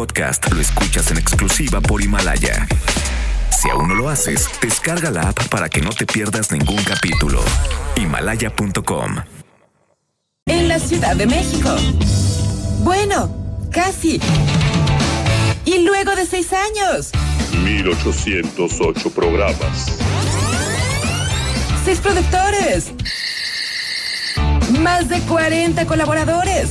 podcast lo escuchas en exclusiva por Himalaya. Si aún no lo haces, descarga la app para que no te pierdas ningún capítulo. Himalaya.com. En la Ciudad de México. Bueno, casi. Y luego de seis años. 1808 programas. Seis productores. Más de 40 colaboradores.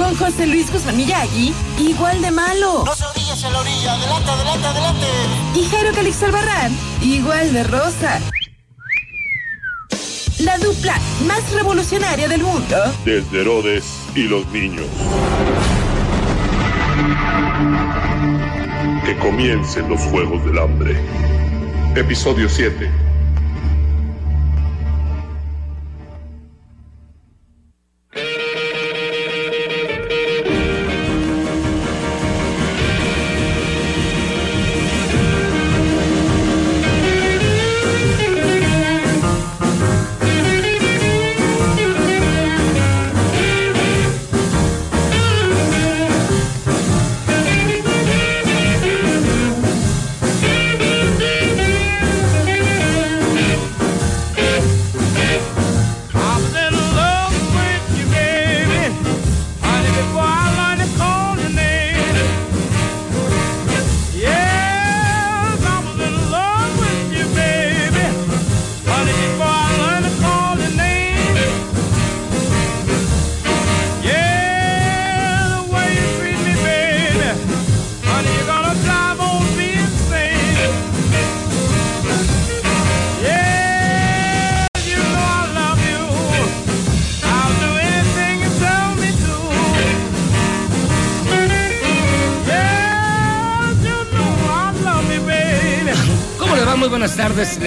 Con José Luis Guzmán Miyagi, igual de malo. No se orillas a la orilla. Adelante, adelante, adelante. Y Jairo Calix Albarrán, igual de rosa. La dupla más revolucionaria del mundo. Desde Herodes y los niños. Que comiencen los Juegos del Hambre. Episodio 7.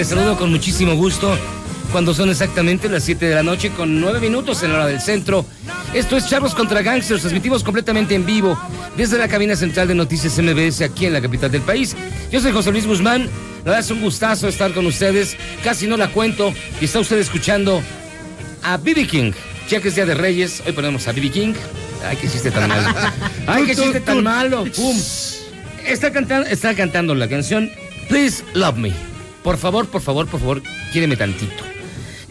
Les saludo con muchísimo gusto. Cuando son exactamente las 7 de la noche con 9 minutos en la hora del centro. Esto es Charlos contra Gangsters, transmitimos completamente en vivo desde la cabina central de Noticias MBS aquí en la capital del país. Yo soy José Luis Guzmán. La verdad es un gustazo estar con ustedes. Casi no la cuento. Y está usted escuchando a BB King. Ya que es Día de Reyes, hoy ponemos a BB King. Ay, que chiste tan malo. Ay, que chiste tan malo. Pum. Está cantando, está cantando la canción Please Love Me. Por favor, por favor, por favor, quiéreme tantito.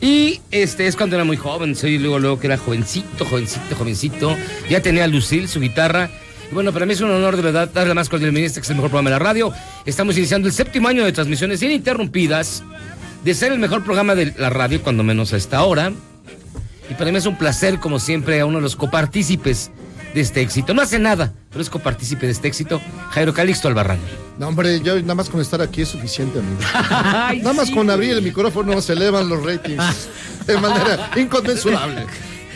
Y este es cuando era muy joven, soy luego, luego que era jovencito, jovencito, jovencito. Ya tenía Lucille, su guitarra. Y bueno, para mí es un honor de verdad darle la más cordial este que es el mejor programa de la radio. Estamos iniciando el séptimo año de transmisiones ininterrumpidas, de ser el mejor programa de la radio, cuando menos a esta hora. Y para mí es un placer, como siempre, a uno de los copartícipes de este éxito. No hace nada, pero es copartícipe de este éxito, Jairo Calixto Albarrán. No, hombre, yo nada más con estar aquí es suficiente, amigo. Ay, Nada más sí, con abrir el micrófono se elevan los ratings de manera inconmensurable.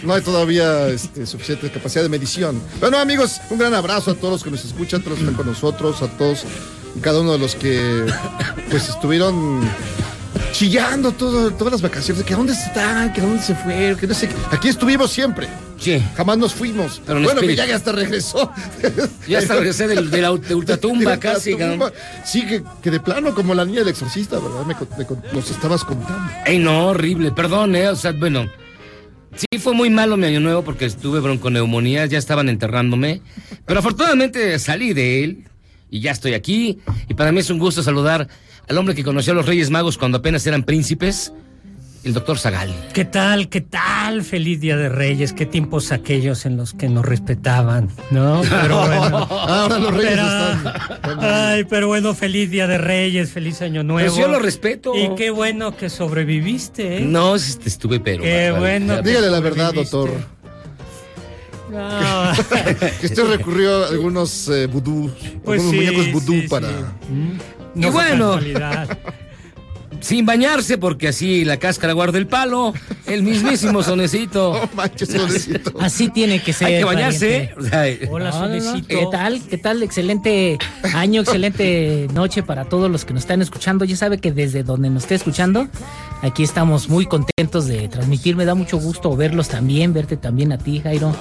No hay todavía este, suficiente capacidad de medición. Bueno, amigos, un gran abrazo a todos los que nos escuchan, a todos los que están con nosotros, a todos y cada uno de los que pues estuvieron chillando todo, todas las vacaciones, que dónde están, que dónde se fueron, que no sé. qué. Aquí estuvimos siempre. Sí. Jamás nos fuimos. Pero en bueno, que espíritu. ya hasta regresó. Ya hasta regresé del- de la de ultratumba De casi. ultratumba. Sí, que, que de plano, como la niña del exorcista, ¿verdad? Me, me nos estabas contando. Ey, no, horrible, perdón, eh. O sea, bueno. Sí, fue muy malo mi año nuevo porque estuve bronconeumonía, ya estaban enterrándome. Pero afortunadamente salí de él y ya estoy aquí. Y para mí es un gusto saludar al hombre que conoció a los Reyes Magos cuando apenas eran príncipes, el doctor Zagal. ¿Qué tal? ¿Qué tal? Feliz Día de Reyes. Qué tiempos aquellos en los que nos respetaban, ¿no? Pero bueno. Ahora los reyes Pero- están. Ay, pero bueno, feliz Día de Reyes, feliz Año Nuevo. Pero yo lo respeto. Y qué bueno que sobreviviste, ¿eh? No, este, estuve pero. Qué bueno. Dígale la verdad, doctor. No. Que usted recurrió a algunos eh, vudú, Pues algunos sí, muñecos vudú sí, sí. para. No Y bueno. Sin bañarse porque así la cáscara guarda el palo. El mismísimo sonecito. No manches, pobrecito. Así tiene que ser. Hay que bañarse. sea, Hola, No, no, no. Solecito. ¿Qué tal? ¿Qué tal? Excelente año, excelente noche para todos los que nos están escuchando. Ya sabe que desde donde nos esté escuchando, aquí estamos muy contentos de transmitir. Me da mucho gusto verlos también, verte también a ti, Jairo.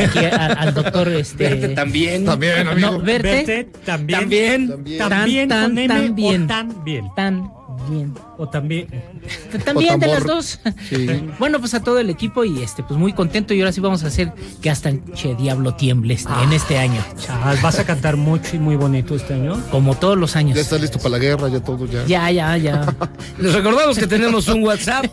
Aquí a- al doctor. Este, Verte también. También, amigo. No, verte, Verte también. También. También. También Tan, con tan, M tan bien. o tan bien. Bien. O también. También de las dos. Sí. Bueno, pues a todo el equipo y este, pues muy contento. Y ahora sí vamos a hacer que hasta Che Diablo tiemble este- en este año. Chas, vas a cantar mucho y muy bonito este año. Como todos los años. Ya está listo para la guerra, ya todo ya. Ya, ya, ya. Les recordamos que tenemos un WhatsApp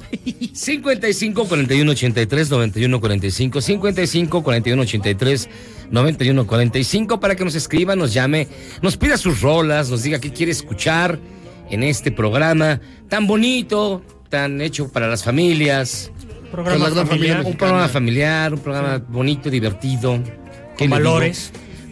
55 41 83 91 45 55 41 83 91 45 para que nos escriba, nos llame, nos pida sus rolas, nos diga qué quiere escuchar en este programa tan bonito, tan hecho para las familias, Programa la familia familiar. un programa familiar, un programa bonito, divertido. ¿Qué Con valores.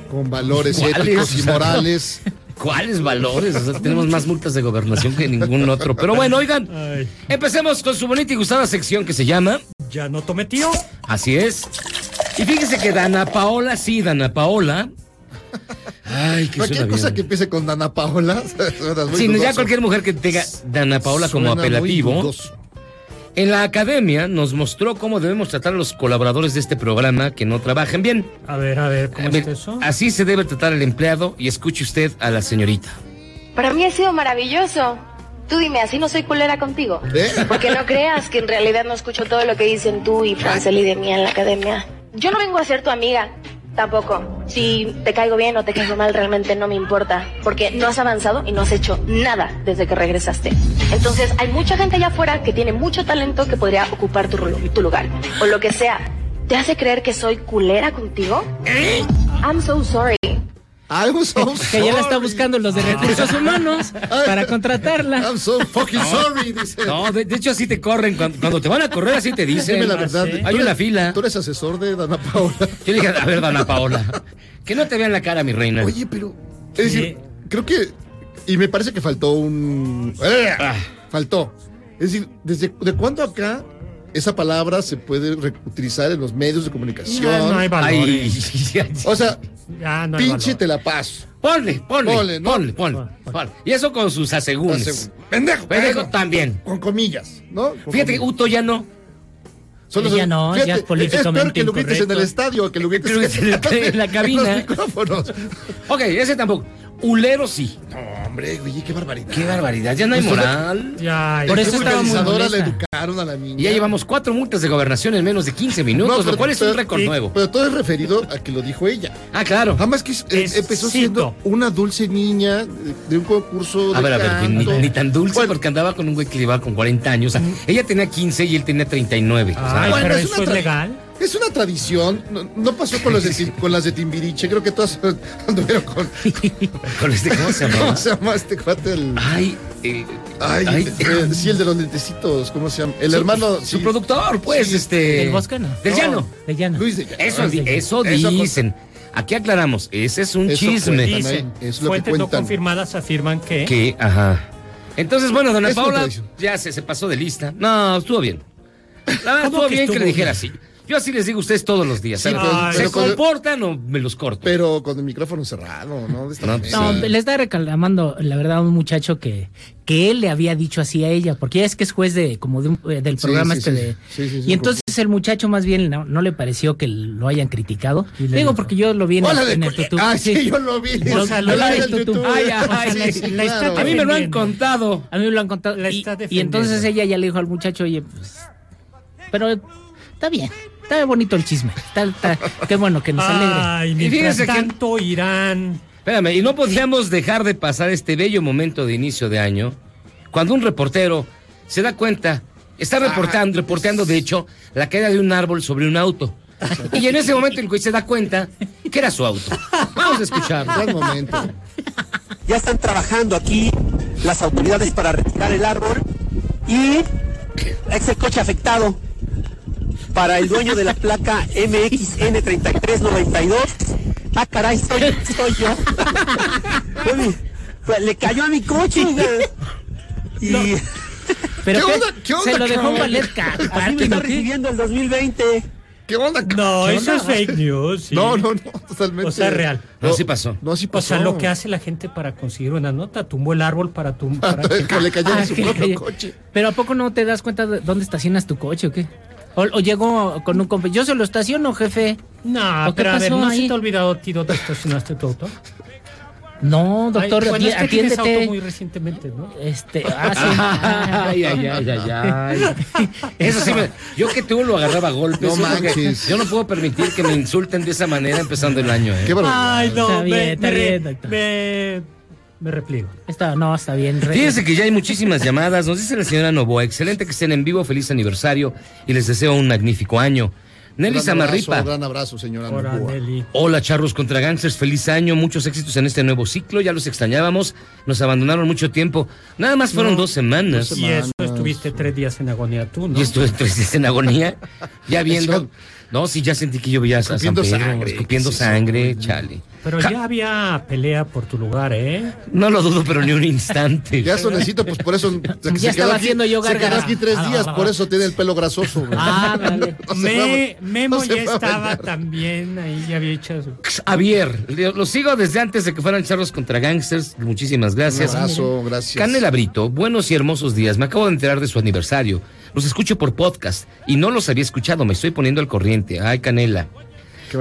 Con valores éticos y morales. ¿Cuáles valores? O sea, tenemos más multas de gobernación que ningún otro. Pero bueno, oigan, Ay, empecemos con su bonita y gustada sección que se llama ya no tomé tío. Así es. Y fíjese que Dana Paola, sí, Dana Paola. Ay, que Cualquier suena cosa bien. que empiece con Dana Paola. Sí, ya cualquier mujer que tenga Dana Paola como Suena muy apelativo. En la academia nos mostró cómo debemos tratar a los colaboradores de este programa que no trabajen bien. A ver, a ver, ¿cómo A ver, es eso? Así se debe tratar al empleado y escuche usted a la señorita. Para mí ha sido maravilloso. Tú dime, así no soy culera contigo. ¿Eh? Porque no creas que en realidad no escucho todo lo que dicen tú y Franceli de mí en la academia. Yo no vengo a ser tu amiga, tampoco. Si te caigo bien o te caigo mal, realmente no me importa. Porque no has avanzado y no has hecho nada desde que regresaste. Entonces, hay mucha gente allá afuera que tiene mucho talento que podría ocupar tu, tu lugar. O lo que sea. ¿Te hace creer que soy culera contigo? I'm so sorry. I'm so Que ya la está buscando los de recursos humanos para contratarla. I'm so fucking sorry, dice. No, de, de hecho así te corren. Cuando, cuando te van a correr así te dicen. Dime la verdad. sí. Hay ¿tú una fila. Tú eres asesor de Dana Paola. Yo le dije, a ver, Dana Paola, que no te vean la cara, mi reina. Oye, pero. Es decir, creo que. Y me parece que faltó un. ¡Eh! Ah. Faltó. Es decir, ¿desde de cuándo acá esa palabra se puede utilizar en los medios de comunicación? Ya no hay Ay, valores. O sea, Ya no hay pinche valor. te la paso. ponle, ponle, Ponle, ponle, ¿no? ponle, ponle. Y eso con sus asegúnes. Pendejo. Pendejo pendejo. también. Con comillas, ¿no? Con Fíjate que comillas. Uto ya no. Solo Ya son- no, ya es Es peor políticamente que lo grites en el estadio, que lo grites Que en en la cabina. En los micrófonos. Ok, ese tampoco. Ulero sí. No, hombre, oye, qué barbaridad. Qué barbaridad, ya no hay moral. Ya, Por ya. eso ¿Qué estaba muy le molesta. educaron a la niña? Y ya llevamos cuatro multas de gobernación en menos de 15 minutos, No, pero- lo cual es pero- un récord nuevo. Pero todo es referido a que lo dijo ella. Ah, claro. Jamás que eh, empezó cito. siendo una dulce niña de, de un concurso de A ver, a ver, ni, canto. ni tan dulce Bueno, porque andaba con un güey que llevaba con 40 años. O sea, ella tenía 15 y él tenía 39. O sea, Bueno, pero es eso es legal. Es una tradición. No, no pasó con, los de, con las de Timbiriche. Creo que todas anduvieron con. con este, ¿cómo se llama? ¿Cómo se llama este cuate? El, Ay, ay, ay, eh, sí, el de los lentecitos. ¿Cómo se llama? El su- hermano. Su sí. productor, pues, Sí. este. ¿Del Bosque no? Del No. llano. De llano. Luis de Llano. Eso, Ah, di- sí. eso dicen. Aquí aclaramos, ese es un Eso chisme. cuentan. Dicen, es lo que fuentes no cuentan. confirmadas afirman que... Que, ajá. Entonces, bueno, dona Paula ya se, se pasó de lista. No, estuvo bien. La verdad, ¿Cómo estuvo que bien que estuvo le dijera bien? así. Yo así les digo a ustedes todos los días. ¿Se pero comportan o me los corto? Pero con el micrófono cerrado, ¿no? De esta No, manera. No, le está reclamando, la verdad, a un muchacho que, que él le había dicho así a ella, porque ella es que es juez de, como de un- eh, del programa sí, este sí, de. sí, sí, sí, y entonces el muchacho más bien no, no le pareció que lo hayan criticado. Digo, porque yo lo vi en, Hola el- en el tutú. Ah, sí, yo lo vi. O sea, lo Yo vi vi en el. A mí me lo han contado. A mí me lo han contado. Y, entonces ella ya le dijo al muchacho, oye, pues. Pero está bien, está bonito el chisme. Está, está- qué bueno que nos alegre. Ay, Y fíjense que- tanto Irán... Espérame, y no podíamos dejar de pasar este bello momento de inicio de año cuando un reportero se da cuenta, está reportando, reporteando de hecho, la caída de un árbol sobre un auto. Y en ese momento el güey se da cuenta que era su auto. Vamos a escuchar. Gran momento. Ya están trabajando aquí las autoridades para retirar el árbol y es el coche afectado para el dueño de la placa MXN3392. Ah, caray, soy, soy yo. Pues, le cayó a mi coche. Y Pero ¿Qué onda? ¿Qué onda, se lo dejó valer ca- así me está ¿o qué? recibiendo el 2020. ¿Qué onda? No, ¿Qué eso onda? es fake news. sí. No, no, no, totalmente. O sea, real. No, sí pasó. No, sí O pasó. sea, lo que hace la gente para conseguir una nota, tumbó el árbol para tumbar. que le cayó Ah, su propio coche. Pero ¿a poco no te das cuenta de dónde estacionas tu coche o qué? O, o llegó con un compa. Yo se lo estaciono, jefe. No, ¿O qué pero a ver, pasó ¿no se ahí? te ha olvidado a ti dónde estacionaste tu auto? No, doctor, Ay, bueno, es que tienes auto muy recientemente, ¿no? Este, ah, Ay, sí. ay, ay, ay, ay. Eso sí, me- yo que tú lo agarraba a golpes. No manches. Yo no puedo permitir que me insulten de esa manera empezando el año. ¿eh? Qué barbaridad. Ay, no, Está bien, me, está me, bien, doctor. Me, repliego. Está, no, está bien. re- Fíjense que ya hay muchísimas llamadas. Nos dice la señora Novoa, excelente que estén en vivo, feliz aniversario y les deseo un magnífico año. Nelly Samarripa. gran abrazo, señora Ahora, Novoa. Nelly. Hola charros contra gangsters, feliz año, muchos éxitos en este nuevo ciclo, ya los extrañábamos, nos abandonaron mucho tiempo, nada más fueron No, dos semanas. dos Y eso estuviste tres días en agonía tú, ¿no? Y estuve tres días en agonía, ya viendo. No, sí, ya sentí que yo veía a San Escupiendo Pedro, sangre, escupiendo sangre, chale. Pero Ja- ya había pelea por tu lugar, ¿eh? No lo dudo, pero ni un instante. Ya sonecito, pues por eso. se- Ya se estaba aquí- haciendo yo Se quedó aquí tres días, por eso tiene el pelo grasoso. güey. Ah, dale. No Me- Memo no ya estaba también ahí, ya había hecho su... Javier, lo sigo desde antes de que fueran charros contra gangsters, muchísimas Un gracias. abrazo, gracias. Canela Brito, buenos y hermosos días. Me acabo de enterar de su aniversario. Los escucho por podcast y no los había escuchado. Me estoy poniendo al corriente. Ay, Canela.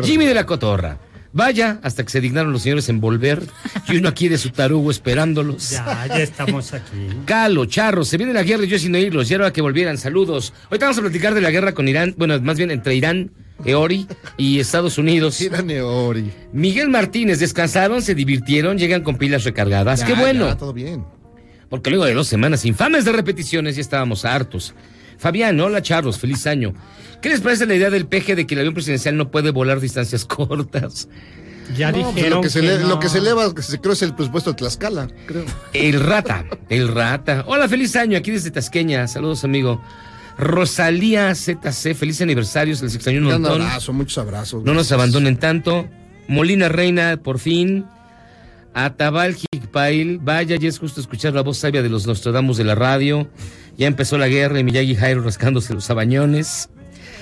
Jimmy de la Cotorra. Vaya, hasta que se dignaron los señores en volver. Y uno aquí de su tarugo esperándolos. Ya, ya estamos aquí. Calo, Charro, se viene la guerra y yo sin oírlos. Ya era que volvieran. Saludos. Ahorita vamos a platicar de la guerra con Irán. Bueno, más bien entre Irán, Eori y Estados Unidos. Era Neori. Miguel Martínez, descansaron, se divirtieron, llegan con pilas recargadas. Ya, ¡Qué bueno! ya, todo bien. Porque luego de dos semanas infames de repeticiones ya estábamos hartos. Fabián, hola Charlos, feliz año. ¿Qué les parece la idea del peje de que el avión presidencial no puede volar distancias cortas? Ya No, pues, dijeron lo, que se que le- no. lo que se eleva, que se creo es el presupuesto de Tlaxcala, creo. El rata, el rata. Hola, feliz año, aquí desde Tasqueña. Saludos, amigo. Rosalía ZC, feliz aniversario, se les extrañó un abrazo, muchos abrazos. No nos abandonen tanto. Molina Reina, por fin. Atabal Hikpail, vaya, ya es justo escuchar la voz sabia de los Nostradamus de la radio. Ya empezó la guerra y Miyagi Jairo rascándose los sabañones.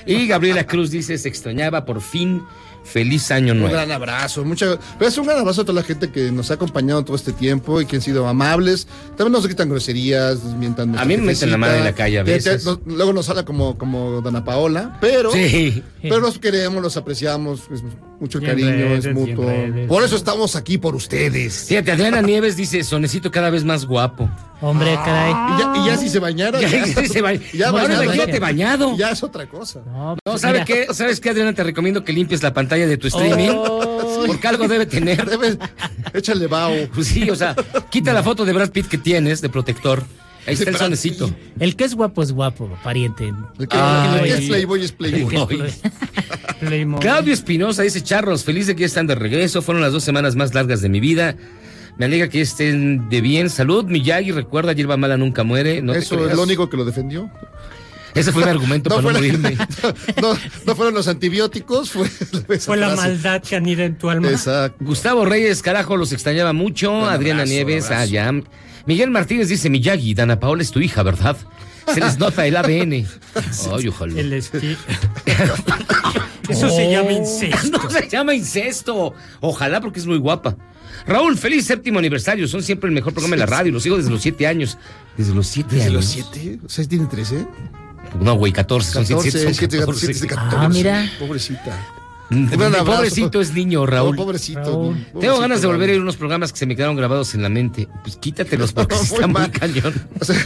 Y Gabriela Cruz dice, se extrañaba por fin. Feliz año Un nuevo. gran abrazo, mucha, pero es un gran abrazo a toda la gente que nos ha acompañado todo este tiempo y que han sido amables. También nos gritan groserías, nos mientan. A mí me meten la madre en la calle a Te- te- veces. nos- luego nos habla como, como Dana Paola, pero, Sí. pero los queremos, los apreciamos, es mucho cariño, es mutuo. Por eso estamos aquí por ustedes. Fíjate, Adriana Nieves dice, sonecito cada vez más guapo. Hombre, caray. Y ya, y ya si se bañara, Ya, ya, ya se ba- ya Ahora bañado, imagínate bañado. ya es otra cosa. No, No, pues, ¿sabes qué? ¿Sabes qué, Adriana? Te recomiendo que limpies la pantalla de tu streaming. Oh, Porque algo debe tener. Debe- échale bao. Pues sí, o sea, quita la foto de Brad Pitt que tienes de protector. Ahí está el sonecito. el que es guapo es guapo, pariente. El que, Ay. el que es Playboy es El Playboy. Claudio Espinosa dice, Charros, feliz de que ya están de regreso. Fueron las dos semanas más largas de mi vida. Me alegra que estén de bien. Salud, Miyagi. Recuerda, hierba mala nunca muere. No Eso es lo único que lo defendió. Ese fue mi argumento para no morirme. no, no fueron los antibióticos, fue, la maldad que anida en tu alma. Exacto. Gustavo Reyes, carajo, los extrañaba mucho. Un Adriana abrazo, Nieves, abrazo. Miguel Martínez dice, Miyagi, Dana Paola es tu hija, ¿verdad? Se les nota el ADN. Ay, ojalá. El esti- Eso se llama incesto. No se llama incesto. Ojalá porque es muy guapa. Raúl, feliz séptimo aniversario. Son siempre el mejor programa de la radio. Los sigo desde los siete años. Desde los siete ¿Desde años. los siete? O sea, tiene 13. No, güey, 14. Son 14, siete, son 7, 14. 7, 14. Ah, mira. Pobrecita. Mm, Un gran abrazo. Pobrecito es niño, Raúl. No, pobrecito. Raúl. pobrecito, Tengo ganas de volver a ir a unos programas que se me quedaron grabados en la mente. Pues quítatelos porque Muy está muy cañón. O sea,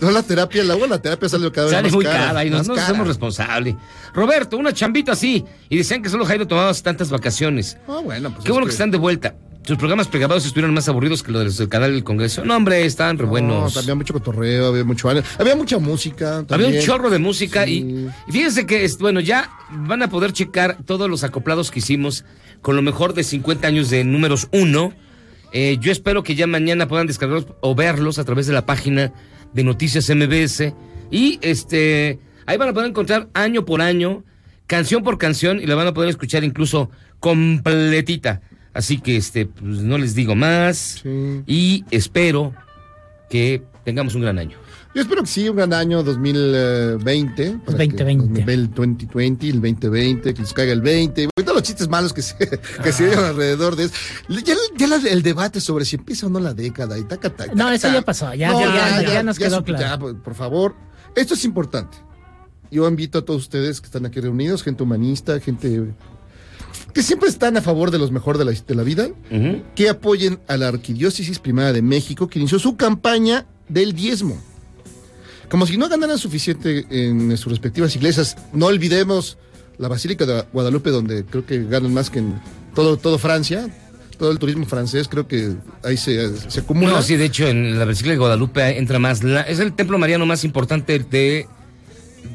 no la terapia, la, la terapia sale cada vez Sale más muy cara. cara y nos, más nos cara. hacemos responsables. Roberto, una chambita así. Y decían que solo Jairo tomaba tantas vacaciones. Ah, bueno, pues Qué bueno que están de vuelta. Sus programas pregrabados estuvieron más aburridos que los del canal del Congreso. No, hombre, estaban re No, buenos. había mucho cotorreo, había mucho había mucha música. Había un chorro de música Sí. y, fíjense que, es- bueno, ya van a poder checar todos los acoplados que hicimos con lo mejor de 50 años de números 1. Eh, yo espero que ya mañana puedan descargarlos o verlos a través de la página de Noticias MBS. Y este, ahí van a poder encontrar año por año, canción por canción, y la van a poder escuchar incluso completita. Así que este, pues, no les digo más. Sí. Y espero que tengamos un gran año. Yo espero que sí, un gran año 2020. para que 2020. El 2020, el 2020, que les caiga el 20. Y todos los chistes malos que se, que se dieron alrededor de eso. Ya, ya la- el debate sobre si empieza o no la década y taca, taca, No, eso ya pasó, ya- ya- ya- ya nos quedó claro. ya, por, por favor, esto es importante. Yo invito a todos ustedes que están aquí reunidos, gente humanista, gente que siempre están a favor de los mejor de la, de la vida, que apoyen a la Arquidiócesis Primada de México, que inició su campaña del diezmo. Como si no ganaran suficiente en sus respectivas iglesias, no olvidemos la Basílica de Guadalupe, donde creo que ganan más que en todo, todo Francia, todo el turismo francés, creo que ahí se, se acumula. No, sí, de hecho, en la Basílica de Guadalupe entra más. la- es el templo mariano más importante de,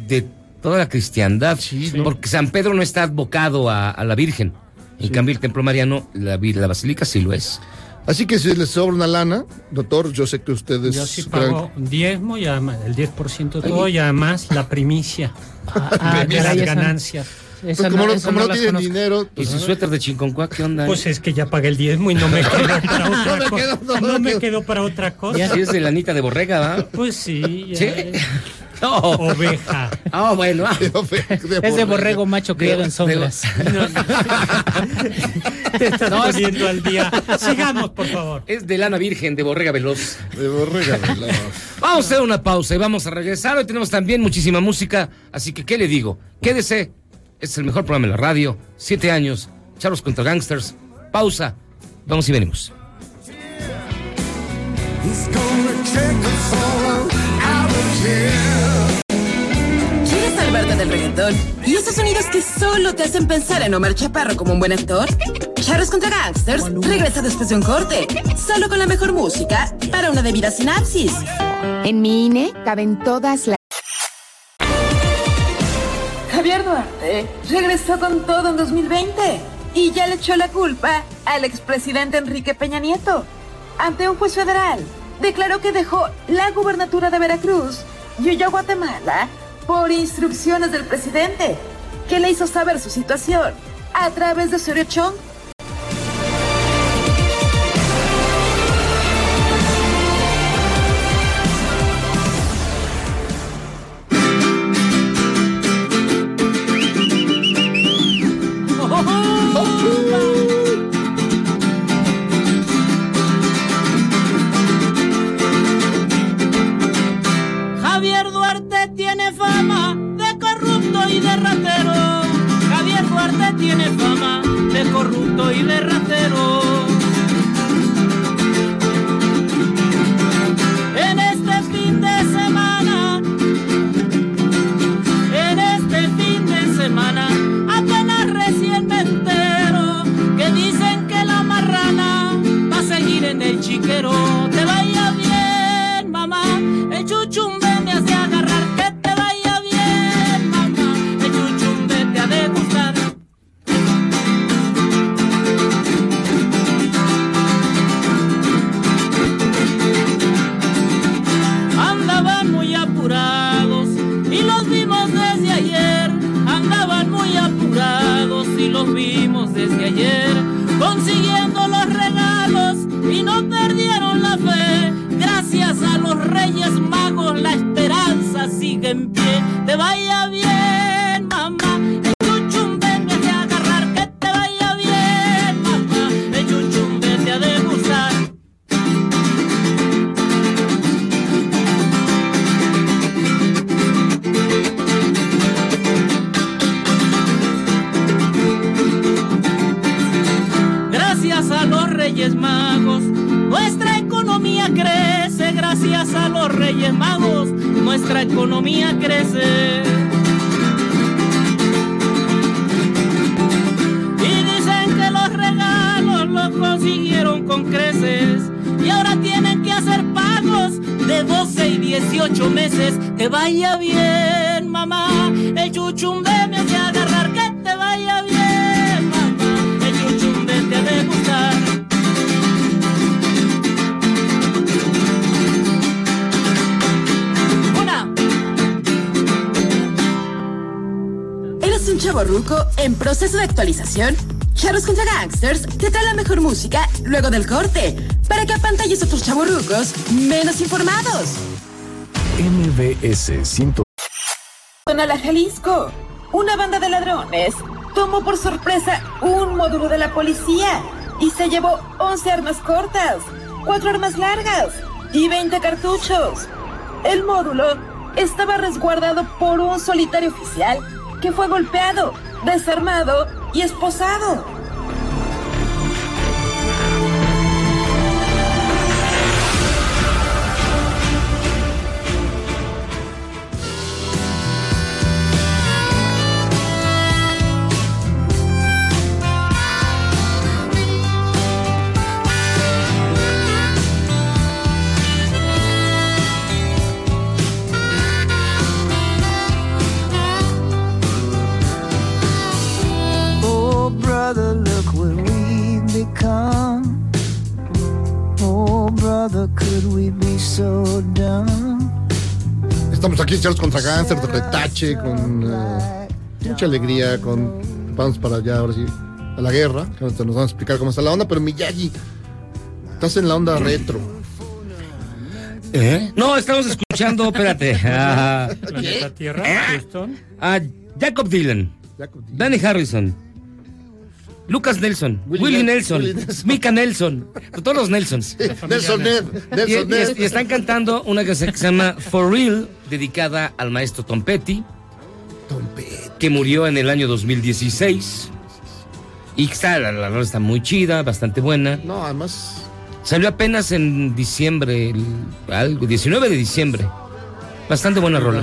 de toda la cristiandad. Porque San Pedro no está advocado a, a la Virgen. En cambio, el templo mariano, la, la basílica sí lo es. Así que si les sobra una lana, doctor, yo sé que ustedes... Yo sí pago diezmo y además el 10% de todo y además la primicia ah, de caray, las esa- ganancias. esa Pues como no- como no no tienen dinero... ¿Y pues, su suéter de chinconcuá qué onda? Pues es que ya pagué el diezmo y no me quedó para No otra me cosa. quedó, no No me quedó. para otra cosa. Ya sí es de lanita de borrega, ¿va? Pues sí. ya ¿Sí? es. No. Oveja. Ah, bueno. ah. Es de borrego macho criado en De- sombras. Te estás No, es- poniendo al día. Sigamos, por favor. Es de lana virgen, de borrega veloz. De borrega, veloz. Vamos a hacer una pausa y vamos a regresar. Hoy tenemos también muchísima música, así que ¿qué le digo? Quédese. Este es el mejor programa en la radio. Siete años. Charlos contra Gangsters. Pausa. Vamos y venimos. ¿Quieres del reggaetón? ¿Y esos sonidos que solo te hacen pensar en Omar Chaparro como un buen actor? Charros contra Gangsters regresa después de un corte, solo con la mejor música para una debida sinapsis. En mi INE caben todas las... Javier Duarte regresó con todo en 2020 y ya le echó la culpa al expresidente Enrique Peña Nieto. Ante un juez federal, declaró que dejó la gubernatura de Veracruz y huyó a Guatemala por instrucciones del presidente, que le hizo saber su situación a través de Osorio Chong. 18 meses. Te vaya bien, mamá. El chuchumbe me hace agarrar. Que te vaya bien, mamá. El chuchumbe te ha de gustar. Una. ¿Eres un chavo ruco en proceso de actualización? Charros contra Gangsters te trae la mejor música luego del corte para que apantalles a otros chavos rucos menos informados. MBS 100. la Jalisco. Una banda de ladrones tomó por sorpresa un módulo de la policía y se llevó 11 armas cortas, 4 armas largas y 20 cartuchos. El módulo estaba resguardado por un solitario oficial que fue golpeado, desarmado y esposado. Charles contra Gánster, de retache, con eh, mucha alegría, con vamos para allá ahora sí, a la guerra. que nos van a explicar cómo está la onda, pero Miyagi, estás en la onda retro. ¿Eh? No, estamos escuchando, espérate. a- Planeta Tierra, Houston. a Jacob Dylan, Danny Harrison, Lucas Nelson, Nel- Nelson, Willie Nelson. Mika Nelson, todos los Nelsons. Nelson Ned, Nelson Y, Ned. y están cantando una canción que se llama For Real, dedicada al maestro Tom Petty, que murió en el año 2016. Y está, la, rola está muy chida, bastante buena. No, además. Salió apenas en diciembre, el- algo, 19 de diciembre. Bastante buena rola.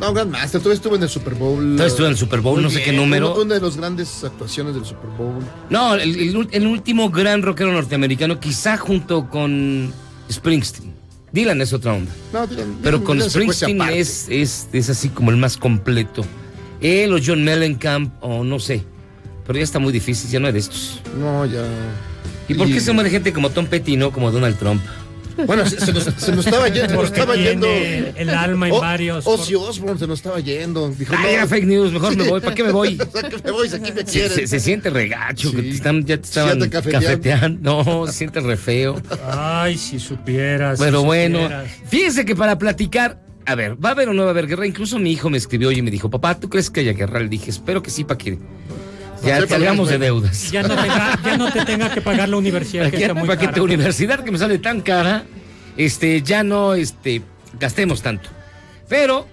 No, Grandmaster, todavía estuvo en el Super Bowl. Todavía estuvo en el Super Bowl, no sé qué número. Una, una de las grandes actuaciones del Super Bowl. No, el, el ul- el último gran rockero norteamericano, quizá junto con Springsteen. Dylan es otra onda. No, Dylan- Pero Dylan- con Dylan Springsteen es, es, es así como el más completo. Él o John Mellencamp, o no sé. Pero ya está muy difícil, ya no hay de estos. No, ya. ¿Y por qué se muere gente como Tom Petty y no como Donald Trump? Bueno, se, se nos, se nos estaba yendo. Se nos estaba yendo. el alma en O- varios. Ozzy Osbourne se nos estaba yendo. Dijo, Ay, no, era fake news, mejor me voy. ¿Para qué me voy? Sea, que me voy, si aquí me Se, quieren. se- se siente regacho, que te están, ya te Sí, ya estaban te cafetean. cafeteando. No, se siente re feo. Ay, si supieras. Pero si bueno, supieras. fíjense que para platicar, a ver, ¿va a haber o no va a haber guerra? Incluso mi hijo me escribió y me dijo, papá, ¿tú crees que haya guerra? Le dije, espero que sí, para que ya más, de bueno. deudas. Ya no, tenga, ya no te tenga que pagar la universidad, Para que está muy para que tu universidad que me sale tan cara, este, ya no este, gastemos tanto. Pero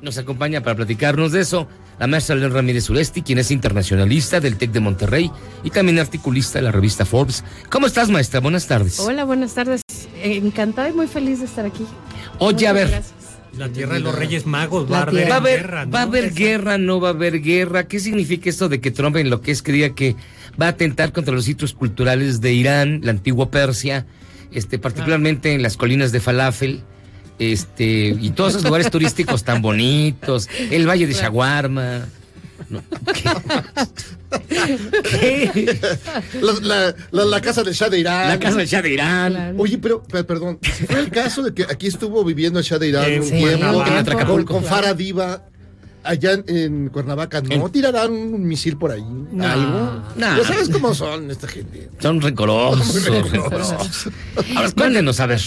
nos acompaña para platicarnos de eso la maestra León Ramírez Uresti, quien es internacionalista del TEC de Monterrey y también articulista de la revista Forbes. ¿Cómo estás, maestra? Buenas tardes. Hola, buenas tardes. Encantada y muy feliz de estar aquí. Oye, a ver, gracias. La tierra de los Reyes Magos La va a arder tierra. ¿Va a en haber, guerra, ¿no? ¿Va a haber guerra? ¿No va a haber guerra? ¿Qué significa esto de que Trump en lo que es creía que va a atentar contra los sitios culturales de Irán, la antigua Persia, este, particularmente en las colinas de Falafel? Este, y todos esos lugares turísticos tan bonitos, el Valle de Shawarma. No, ¿Qué? La, la- la- la casa del Shah de Irán. La casa del Shah de Irán. Oye, pero, pero, perdón, si fue el caso de que aquí estuvo viviendo el Shah de Irán un tiempo En con, con Farah Diva allá en, en Cuernavaca, ¿no En- tirarán un misil por ahí? ¿Algo? No. Ya sabes cómo son esta gente. Son rencorosos. rencorosos. Ahora, cuéntenos, a ver.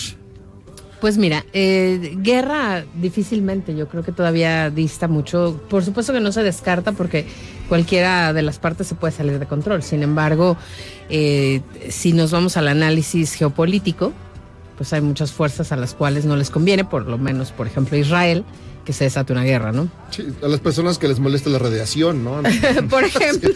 Pues mira, eh, guerra difícilmente, yo creo que todavía dista mucho. Por supuesto que no se descarta porque cualquiera de las partes se puede salir de control. Sin embargo, eh, si nos vamos al análisis geopolítico, pues hay muchas fuerzas a las cuales no les conviene, por lo menos, por ejemplo, Israel, que se desate una guerra, ¿no? Sí, a las personas que les molesta la radiación, ¿no? por ejemplo,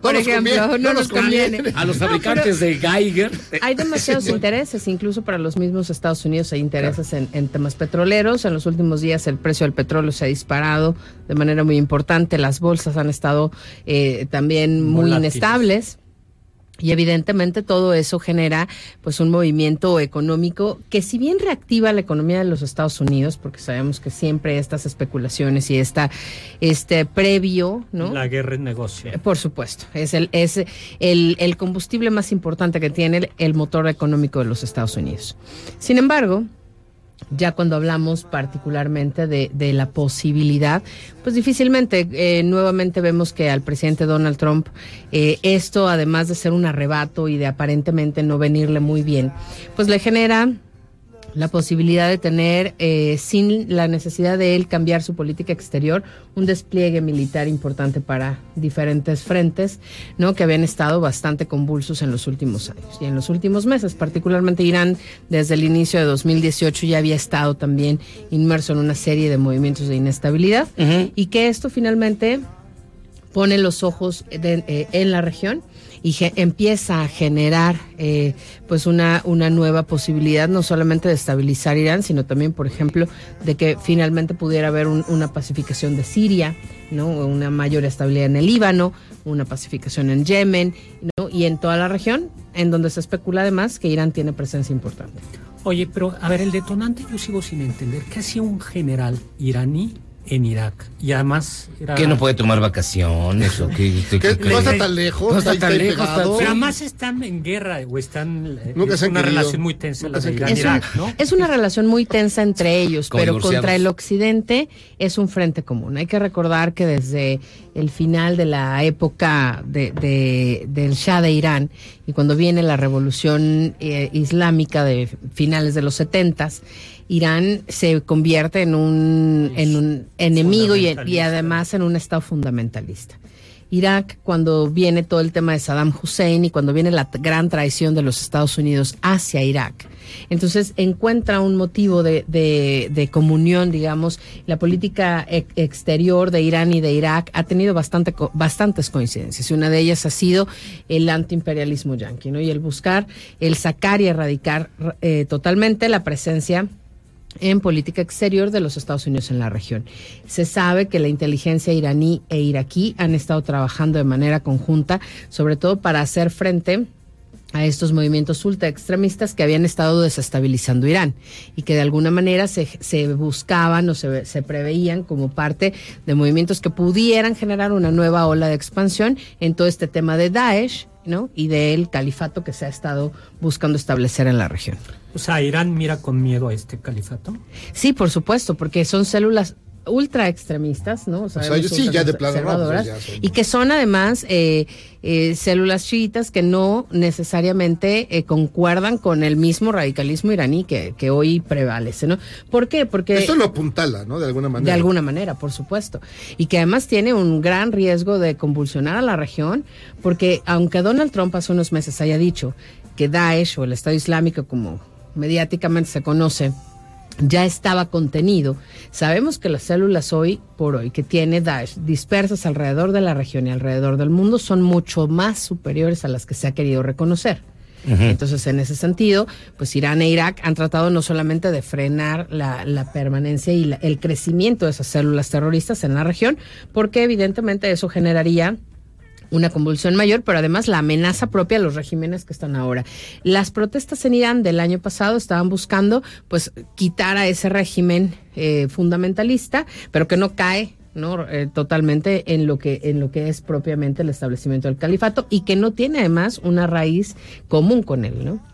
por nos ejemplo, conviene, no, no nos conviene. conviene. A los No, fabricantes de Geiger. Hay demasiados intereses, incluso para los mismos Estados Unidos hay intereses en, en temas petroleros. En los últimos días el precio del petróleo se ha disparado de manera muy importante. Las bolsas han estado eh, también muy Volátiles. inestables. Y evidentemente todo eso genera pues un movimiento económico que si bien reactiva la economía de los Estados Unidos, porque sabemos que siempre estas especulaciones y esta este previo, ¿no? La guerra es negocio. Por supuesto, es el, es el, el combustible más importante que tiene el, el motor económico de los Estados Unidos. Sin embargo, ya cuando hablamos particularmente de, de la posibilidad, pues difícilmente eh, nuevamente vemos que al presidente Donald Trump eh, esto, además de ser un arrebato y de aparentemente no venirle muy bien, pues le genera la posibilidad de tener, eh, sin la necesidad de él cambiar su política exterior, un despliegue militar importante para diferentes frentes, ¿no? Que habían estado bastante convulsos en los últimos años y en los últimos meses. Particularmente Irán, desde el inicio de 2018, ya había estado también inmerso en una serie de movimientos de inestabilidad y que esto finalmente pone los ojos de- eh, en la región y empieza a generar eh, pues una, una nueva posibilidad no solamente de estabilizar Irán, sino también, por ejemplo, de que finalmente pudiera haber un- una pacificación de Siria, ¿no? una mayor estabilidad en el Líbano, una pacificación en Yemen ¿no? y en toda la región, en donde se especula además que Irán tiene presencia importante. Oye, pero a ver, el detonante yo sigo sin entender. ¿Qué hacía un general iraní en Irak? Y además era... Que no puede tomar vacaciones o que, no está tan lejos, No está tan lejos. Pero además están en guerra o están... eh, Nunca es se han una querido. relación muy tensa la de Irán querido. Irak, ¿no? Es una relación muy tensa entre ellos, Como pero contra el occidente es un frente común. Hay que recordar que desde el final de la época de, de- del Shah de Irán y cuando viene la revolución eh, islámica de finales de los setentas, Irán se convierte en un, en un enemigo y, además en un estado fundamentalista. Irak, cuando viene todo el tema de Saddam Hussein y cuando viene la gran traición de los Estados Unidos hacia Irak, entonces encuentra un motivo de, de- de comunión, digamos. La política exterior de Irán y de Irak ha tenido bastante, co- bastantes coincidencias y una de ellas ha sido el antiimperialismo yanqui, ¿no? Y el buscar, el sacar y erradicar eh, totalmente la presencia en política exterior de los Estados Unidos en la región. Se sabe que la inteligencia iraní e iraquí han estado trabajando de manera conjunta, sobre todo para hacer frente a estos movimientos ultra extremistas que habían estado desestabilizando Irán y que de alguna manera se, se buscaban o se, se preveían como parte de movimientos que pudieran generar una nueva ola de expansión en todo este tema de Daesh ¿no? y del califato que se ha estado buscando establecer en la región. O sea, Irán mira con miedo a este califato. Sí, por supuesto, porque son células ultra extremistas, ¿no? sea, ellos sí, ya de plano, no, pues y que son además eh, eh, células chiitas que no necesariamente eh, concuerdan con el mismo radicalismo iraní que, que hoy prevalece, ¿no? ¿Por qué? Porque Esto lo apuntala, ¿no? De alguna manera. de alguna manera, por supuesto. Y que además tiene un gran riesgo de convulsionar a la región, porque aunque Donald Trump hace unos meses haya dicho que Daesh o el Estado Islámico, como mediáticamente se conoce, ya estaba contenido. Sabemos que las células hoy por hoy que tiene Daesh dispersas alrededor de la región y alrededor del mundo son mucho más superiores a las que se ha querido reconocer. Entonces, en ese sentido, pues Irán e Irak han tratado no solamente de frenar la, la permanencia y la- el crecimiento de esas células terroristas en la región, porque evidentemente eso generaría una convulsión mayor, pero además la amenaza propia a los regímenes que están ahora. Las protestas en Irán del año pasado estaban buscando, pues, quitar a ese régimen eh, fundamentalista, pero que no cae. ¿no? Eh, totalmente en lo que en lo que es propiamente el establecimiento del califato y que no tiene además una raíz común con él, ¿no?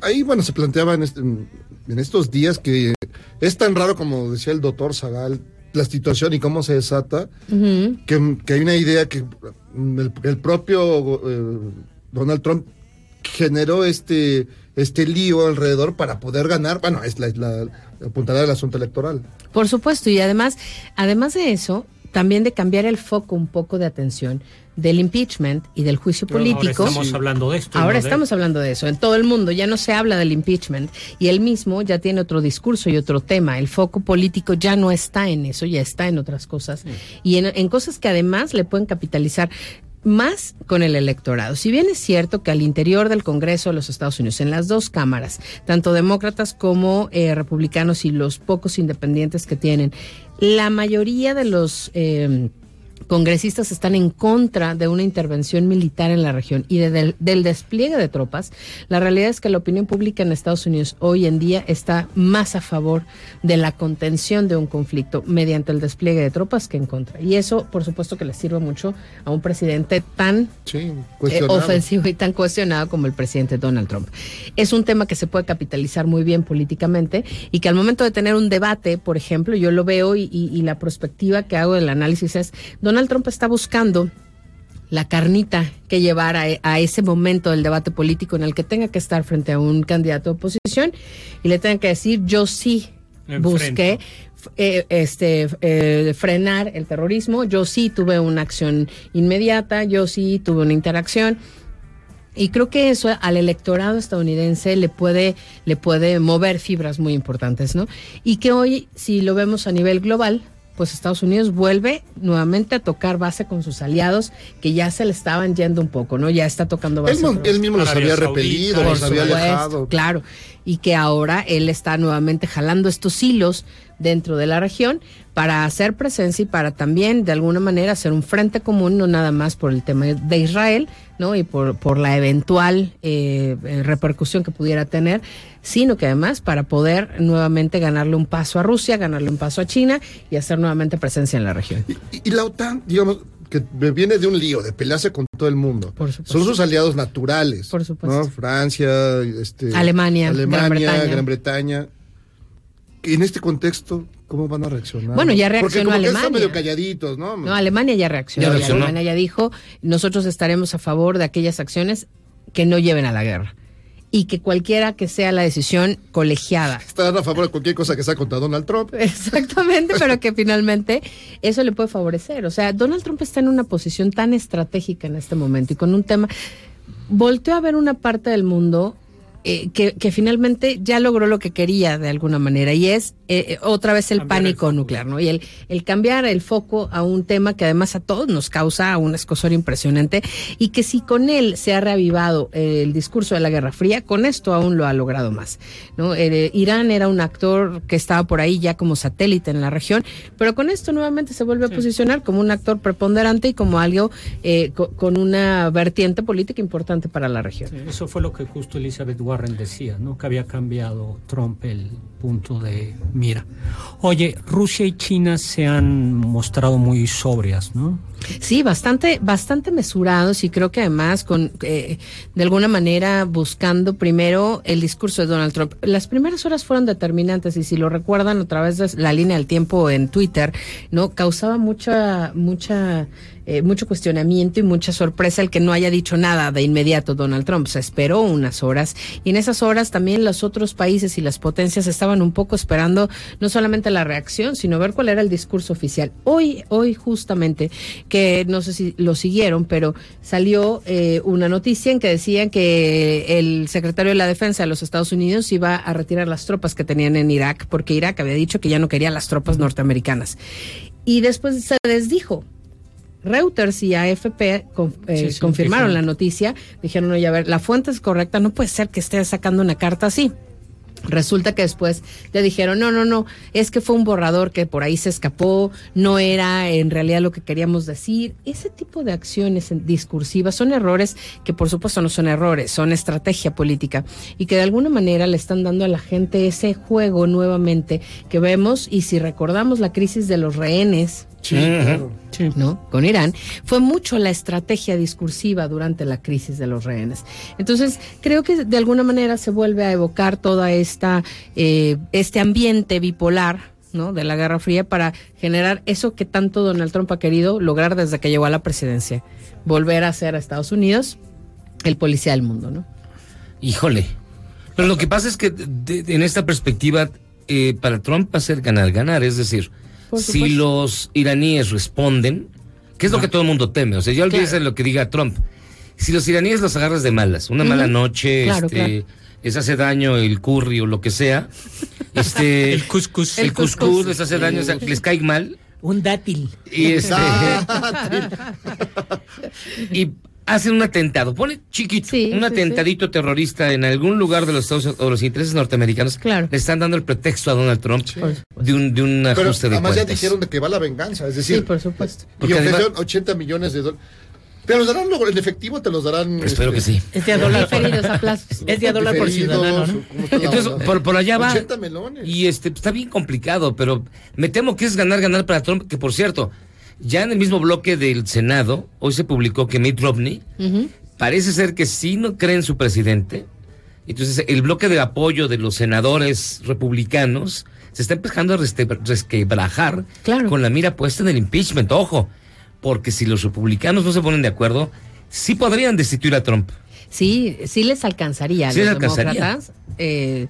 Ahí, bueno, se planteaba este- en estos días que es tan raro como decía el doctor Zagal, la situación y cómo se desata, que, que hay una idea que el, el propio eh, Donald Trump generó este, este lío alrededor para poder ganar, bueno, es la, la, la puntada del asunto electoral. Por supuesto, y además, además de eso, también de cambiar el foco un poco de atención del impeachment y del juicio político. Ahora estamos hablando de esto. y Ahora no de- estamos hablando de eso. En todo el mundo ya no se habla del impeachment y él mismo ya tiene otro discurso y otro tema. El foco político ya no está en eso, ya está en otras cosas y en, en cosas que además le pueden capitalizar más con el electorado. Si bien es cierto que al interior del Congreso de los Estados Unidos, en las dos cámaras, tanto demócratas como eh, republicanos y los pocos independientes que tienen, la mayoría de los... eh, congresistas están en contra de una intervención militar en la región y de- del, del despliegue de tropas, la realidad es que la opinión pública en Estados Unidos hoy en día está más a favor de la contención de un conflicto mediante el despliegue de tropas que en contra. Y eso, por supuesto, que le sirve mucho a un presidente tan eh, ofensivo y tan cuestionado como el presidente Donald Trump. Es un tema que se puede capitalizar muy bien políticamente y que al momento de tener un debate, por ejemplo, yo lo veo y, y- y la perspectiva que hago del análisis es, Donald Trump está buscando la carnita que llevar a, a ese momento del debate político en el que tenga que estar frente a un candidato de oposición y le tenga que decir yo sí busqué eh, este eh, frenar el terrorismo, yo sí tuve una acción inmediata, yo sí tuve una interacción. Y creo que eso al electorado estadounidense le puede, le puede mover fibras muy importantes, ¿no? Y que hoy, si lo vemos a nivel global, pues Estados Unidos vuelve nuevamente a tocar base con sus aliados que ya se le estaban yendo un poco, ¿no? Ya está tocando base. Él, él mismo los había repelido, Por los había alejado. Claro, y que ahora él está nuevamente jalando estos hilos dentro de la región para hacer presencia y para también de alguna manera hacer un frente común, no nada más por el tema de Israel, ¿no? Y por, por la eventual eh, eh, repercusión que pudiera tener, sino que además para poder nuevamente ganarle un paso a Rusia, ganarle un paso a China y hacer nuevamente presencia en la región. Y la OTAN, digamos, que viene de un lío, de pelearse con todo el mundo. Son sus aliados naturales. Por supuesto. ¿no? Francia, este, Alemania, Alemania, Gran Bretaña. Gran Bretaña. Y en este contexto, ¿cómo van a reaccionar? Bueno, ya Porque reaccionó como que están Alemania. medio calladitos, ¿no? No, Alemania ya reaccionó. Ya reaccionó. Alemania ya dijo, nosotros estaremos a favor de aquellas acciones que no lleven a la guerra. Y que cualquiera que sea la decisión colegiada. Están a favor de cualquier cosa que sea contra Donald Trump. Exactamente, pero que finalmente eso le puede favorecer. O sea, Donald Trump está en una posición tan estratégica en este momento y con un tema. Volteó a ver una parte del mundo eh, que, que finalmente ya logró lo que quería de alguna manera y es eh, eh, otra vez el pánico nuclear, ¿no? Y el, el cambiar el foco a un tema que además a todos nos causa un escosor impresionante y que si con él se ha reavivado eh, el discurso de la Guerra Fría, con esto aún lo ha logrado más, ¿no? Eh, Irán era un actor que estaba por ahí ya como satélite en la región, pero con esto nuevamente se vuelve a posicionar como un actor preponderante y como algo eh, co- con una vertiente política importante para la región. Eso fue lo que justo Elizabeth Warren decía, ¿no? Que había cambiado Trump el punto de mira. Oye, Rusia y China se han mostrado muy sobrias, ¿no? Sí, bastante, bastante mesurados y creo que además con eh, de alguna manera buscando primero el discurso de Donald Trump. Las primeras horas fueron determinantes y si lo recuerdan a través de la línea del tiempo en Twitter, no causaba mucha, mucha, eh, mucho cuestionamiento y mucha sorpresa el que no haya dicho nada de inmediato Donald Trump. Se esperó unas horas y en esas horas también los otros países y las potencias estaban un poco esperando no solamente la reacción, sino ver cuál era el discurso oficial. Hoy, hoy justamente que no sé si lo siguieron, pero salió eh, una noticia en que decían que el secretario de la Defensa de los Estados Unidos iba a retirar las tropas que tenían en Irak, porque Irak había dicho que ya no quería las tropas norteamericanas. Y después se desdijo. Reuters y AFP con- eh, Sí, sí, confirmaron la noticia, dijeron, oye, a ver, la fuente es correcta, no puede ser que esté sacando una carta así. Resulta que después ya dijeron, no, no, no, es que fue un borrador que por ahí se escapó, no era en realidad lo que queríamos decir. Ese tipo de acciones discursivas son errores que por supuesto no son errores, son estrategia política y que de alguna manera le están dando a la gente ese juego nuevamente que vemos y si recordamos la crisis de los rehenes, ¿no? Con Irán, fue mucho la estrategia discursiva durante la crisis de los rehenes. Entonces, creo que de alguna manera se vuelve a evocar toda esta, eh, este ambiente bipolar, ¿no? De la Guerra Fría para generar eso que tanto Donald Trump ha querido lograr desde que llegó a la presidencia. Volver a ser a Estados Unidos el policía del mundo, ¿no? Híjole. Pero lo que pasa es que de- de- en esta perspectiva, eh, para Trump va a ser ganar, ganar. Es decir, si los iraníes responden, que es lo que todo el mundo teme, o sea, ya olvídese Claro. lo que diga Trump. Si los iraníes los agarras de malas, una mala noche, Claro, este, claro. les hace daño el curry o lo que sea, este, el cuscús, el El cuscús cuscús. les hace daño, o sea, les cae mal Un dátil. y este y hacen un atentado, pone chiquito, un sí, atentadito terrorista en algún lugar de los Estados Unidos o los intereses norteamericanos, le están dando el pretexto a Donald Trump de un, de un Pero ajuste de además ya dijeron de que va la venganza, es decir, Sí, por supuesto. y Porque ofrecieron además- 80 millones de dólares. ¿Te los darán luego en efectivo? ¿Te los darán? Espero que sí. Es de a dólar. A plazos. Es de a dólar por ciudadano, ¿no? ¿cómo está la Entonces, por, por allá va. 80 melones. Y este está bien complicado, pero me temo que es ganar, ganar para Trump, que por cierto, ya en el mismo bloque del Senado, hoy se publicó que Mitt Romney parece ser que sí no cree en su presidente. Entonces, el bloque de apoyo de los senadores republicanos se está empezando a resquebrajar Claro. con la mira puesta en el impeachment. Ojo, porque si los republicanos no se ponen de acuerdo, sí podrían destituir a Trump. Sí, sí les alcanzaría a Sí los les alcanzaría. demócratas eh,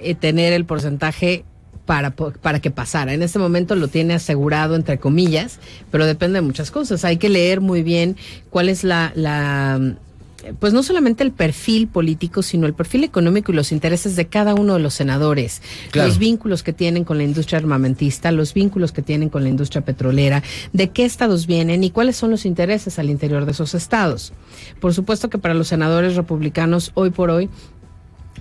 eh, tener el porcentaje para, para que pasara. En este momento lo tiene asegurado, entre comillas, pero depende de muchas cosas. Hay que leer muy bien cuál es la, la pues no solamente el perfil político, sino el perfil económico y los intereses de cada uno de los senadores, Claro. los vínculos que tienen con la industria armamentista, los vínculos que tienen con la industria petrolera, de qué estados vienen y cuáles son los intereses al interior de esos estados. Por supuesto que para los senadores republicanos hoy por hoy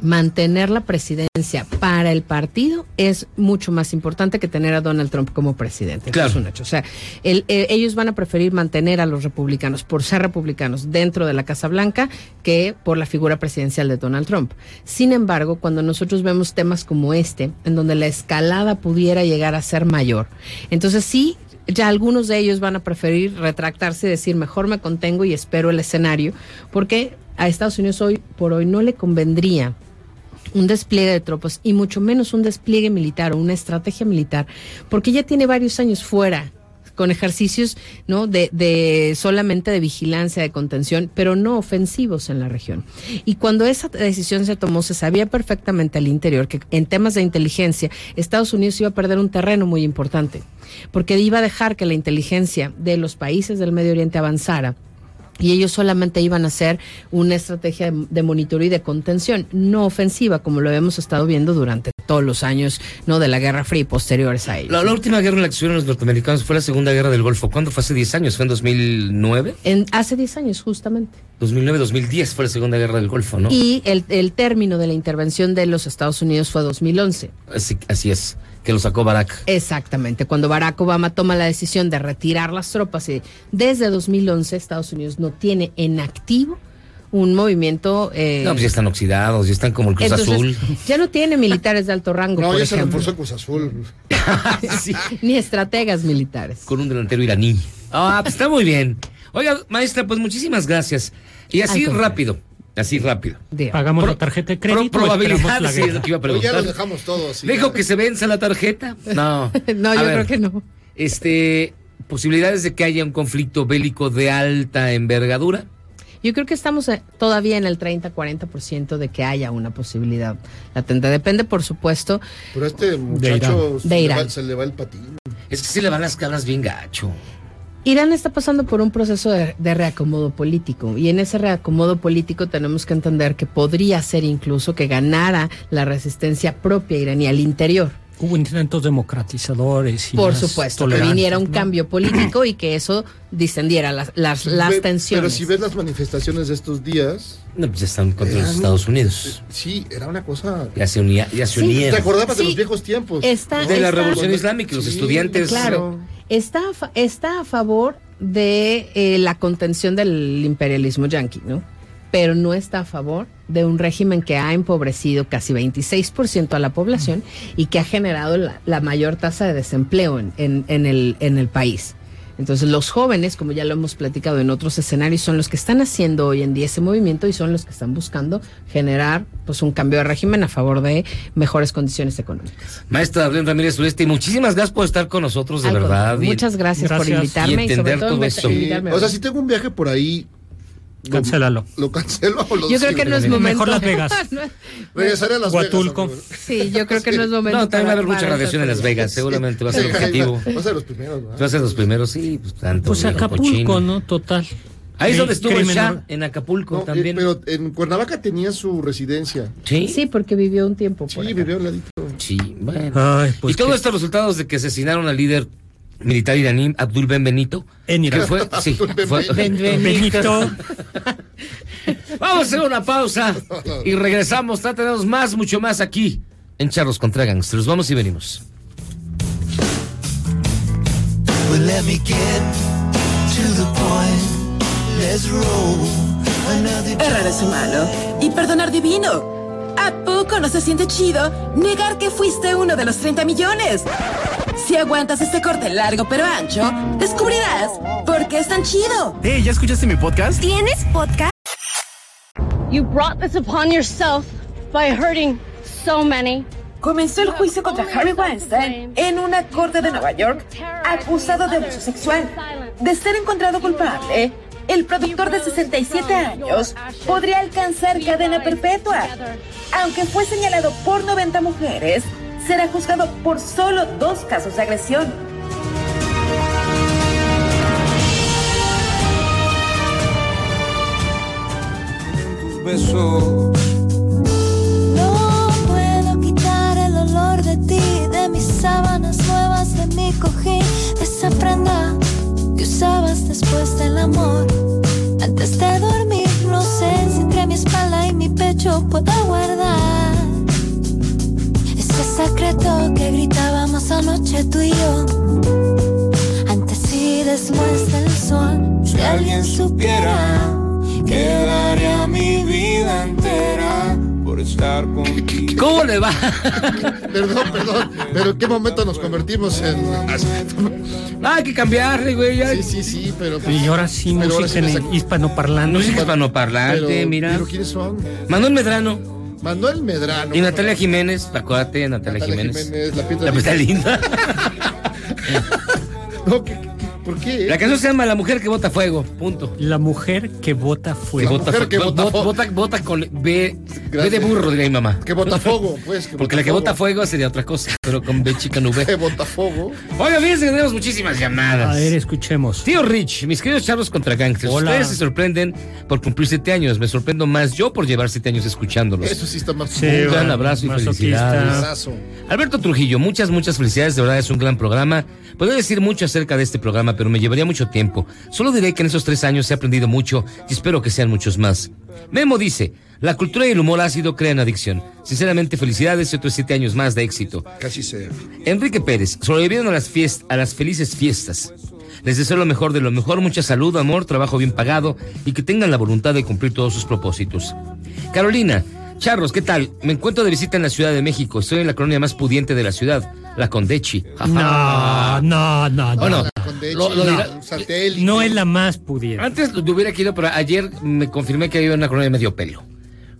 mantener la presidencia para el partido es mucho más importante que tener a Donald Trump como presidente. Eso Claro. Es un hecho. O sea, el- eh, ellos van a preferir mantener a los republicanos por ser republicanos dentro de la Casa Blanca que por la figura presidencial de Donald Trump. Sin embargo, cuando nosotros vemos temas como este, en donde la escalada pudiera llegar a ser mayor, entonces sí ya algunos de ellos van a preferir retractarse y decir mejor me contengo y espero el escenario, porque a Estados Unidos hoy por hoy no le convendría un despliegue de tropas y mucho menos un despliegue militar o una estrategia militar, porque ya tiene varios años fuera con ejercicios no de, de solamente de vigilancia de contención pero no ofensivos en la región. Y cuando esa decisión se tomó se sabía perfectamente al interior que en temas de inteligencia Estados Unidos iba a perder un terreno muy importante porque iba a dejar que la inteligencia de los países del Medio Oriente avanzara y ellos solamente iban a hacer una estrategia de, monitoreo y de contención, no ofensiva, como lo hemos estado viendo durante todos los años no de la Guerra Fría y posteriores a ello. La, la última guerra en la que estuvieron los norteamericanos fue la Segunda Guerra del Golfo. ¿Cuándo fue? Hace 10 años. ¿Fue en 2009? En, hace 10 años, justamente. 2009-2010 fue la Segunda Guerra del Golfo, ¿no? Y el, el término de la intervención de los Estados Unidos fue 2011. Así, así es, que lo sacó Barack. Exactamente, cuando Barack Obama toma la decisión de retirar las tropas y desde 2011 Estados Unidos no tiene en activo un movimiento... eh, No, pues ya están oxidados, ya están como el Cruz entonces, Azul. Ya no tiene militares de alto rango, No, por ya se reforzó el Cruz Azul. Ni estrategas militares. Con un delantero iraní. Ah, pues está muy bien. Oiga, maestra, pues muchísimas gracias. Y así rápido, así rápido. ¿Pagamos la tarjeta de crédito? Pro- probabilidades, la sí, es lo que iba a Pues ya preguntar. los dejamos todos. sí, ¿Dejo ya. que se venza la tarjeta? No. No, A yo ver, creo que no. Este, posibilidades de que haya un conflicto bélico de alta envergadura. Yo creo que estamos eh, todavía en el 30-40% de que haya una posibilidad latente. Depende, por supuesto. Pero a este muchacho se, De le Irán. va, se le va el patín. Es que se le van las cabras bien gacho. Irán está pasando por un proceso de, de reacomodo político y en ese reacomodo político tenemos que entender que podría ser incluso que ganara la resistencia propia iraní al interior. Hubo intentos democratizadores. Y Por supuesto, que viniera un ¿no? cambio político y que eso distendiera las, las, las Ve- tensiones. Pero si ves las manifestaciones de estos días. No, pues ya están contra los Estados Unidos. Sí, era una cosa. Ya se, unía, ya se Sí, unieron. ¿Te acordabas de los viejos tiempos? Está- De la está- Revolución Islámica, los Sí, estudiantes. Claro, está, está a favor de eh, la contención del imperialismo yanqui, ¿no? Pero no está a favor de un régimen que ha empobrecido casi 26% a la población y que ha generado la, mayor tasa de desempleo en- en el, en el país. Entonces los jóvenes, como ya lo hemos platicado en otros escenarios, son los que están haciendo hoy en día ese movimiento y son los que están buscando generar pues un cambio de régimen a favor de mejores condiciones económicas. Maestra Arlene Ramírez Uresti, muchísimas gracias por estar con nosotros, de verdad. Muchas gracias, por invitarme Y y, sobre entender todo todo invitarme. O sea, si tengo un viaje por ahí. Lo- Cancélalo. ¿Lo cancelo o lo Yo creo que no es Mejor momento. Las Vegas. No es- Regresaré a Las Huatulco. Vegas. sí, yo creo que no es momento. No, también va a haber mucha radiación en Las Vegas, seguramente va a ser objetivo. Va a ser los primeros. Va a ser los primeros, sí, pues tanto. Pues Acapulco, cochino. ¿no? Total. Ahí es donde estuvo Shah, en Acapulco No, eh, también. pero en Cuernavaca tenía su residencia. sí, Sí, porque vivió un tiempo. Sí, acá. vivió al ladito. sí, bueno. Ay, pues y todos estos resultados de que asesinaron al líder militar iraní, Abdul Ben Benito. En que Irak. fue, sí, Abdul Ben fue-. Vamos a hacer una pausa y regresamos. Tenemos más, mucho más aquí en Charlos contra Gangsters. Vamos y venimos. Well, let me get to the point. Let's roll another Errar es humano y perdonar divino. ¿A poco no se siente chido negar que fuiste uno de los 30 millones? Si aguantas este corte largo pero ancho, descubrirás por qué es tan chido. Hey, ¿ya escuchaste mi podcast? ¿Tienes podcast? You brought this upon yourself by hurting so many. Comenzó el juicio contra Harry Weinstein en una corte de Nueva York acusado de abuso sexual. De ser encontrado culpable, el productor de 67 años podría alcanzar cadena perpetua. Aunque fue señalado por 90 mujeres, será juzgado por solo dos casos de agresión. No puedo quitar el olor de ti, de mis sábanas nuevas, de mi cojín, de esa que usabas después del amor. Antes de dormir, no sé si entre mi espalda y mi pecho puedo guardar ese secreto que gritábamos anoche tú y yo. Antes y después del sol, Si alguien supiera que daría mi vida entera por estar contigo. ¿Cómo le va? Perdón, perdón, pero ¿en qué momento nos convertimos en...? Ah, hay que cambiarle, güey. ya. Sí, sí, sí, pero... pues, Y ahora sí, pero ahora música sí en me sac- hispanoparlante. Música hispanoparlante, pero- mira. ¿Pero quiénes son? Manuel Medrano Manuel Medrano. y Natalia Jiménez. Acuérdate, Natalia, Natalia Jiménez. Jiménez, la piedra La linda. No, ¿qué- qué- ¿Por qué? La canción se llama La mujer que bota fuego. Punto. La mujer que vota Que fuego. bota, mujer que bota bota, fuego. bota, bota con B, B de burro, diría mi mamá. Que Botafogo, pues. Que Porque la que bota fuego sería otra cosa, pero con B chica no Que V. Botafogo. Oiga, fíjense que tenemos muchísimas llamadas. A ver, escuchemos. Tío Rich, mis queridos charlos contra gangsters, Hola. ustedes se sorprenden por cumplir siete años. Me sorprendo más yo por llevar siete años escuchándolos. Eso sí está más... Sí, Un gran abrazo y felicidades. Abrazo. Alberto Trujillo, muchas, muchas felicidades. De verdad es un gran programa. Podría decir mucho acerca de este programa, pero me llevaría mucho tiempo. Solo diré que en esos tres años he aprendido mucho y espero que sean muchos más. Memo dice, la cultura y el humor ácido crean adicción. Sinceramente, felicidades y otros siete años más de éxito. Casi sea. Enrique Pérez, sobrevivieron a las, fiest- a las felices fiestas. Les deseo lo mejor de lo mejor, mucha salud, amor, trabajo bien pagado y que tengan la voluntad de cumplir todos sus propósitos. Carolina, Charros, ¿qué tal? Me encuentro de visita en la Ciudad de México. Estoy en la colonia más pudiente de la ciudad, la Condechi. No, no, no, no. Bueno, Con Dechi, lo- lo no, dirá- un satélite. No es la más pudiente. antes lo hubiera querido, pero ayer me confirmé que había una colonia de medio pelo.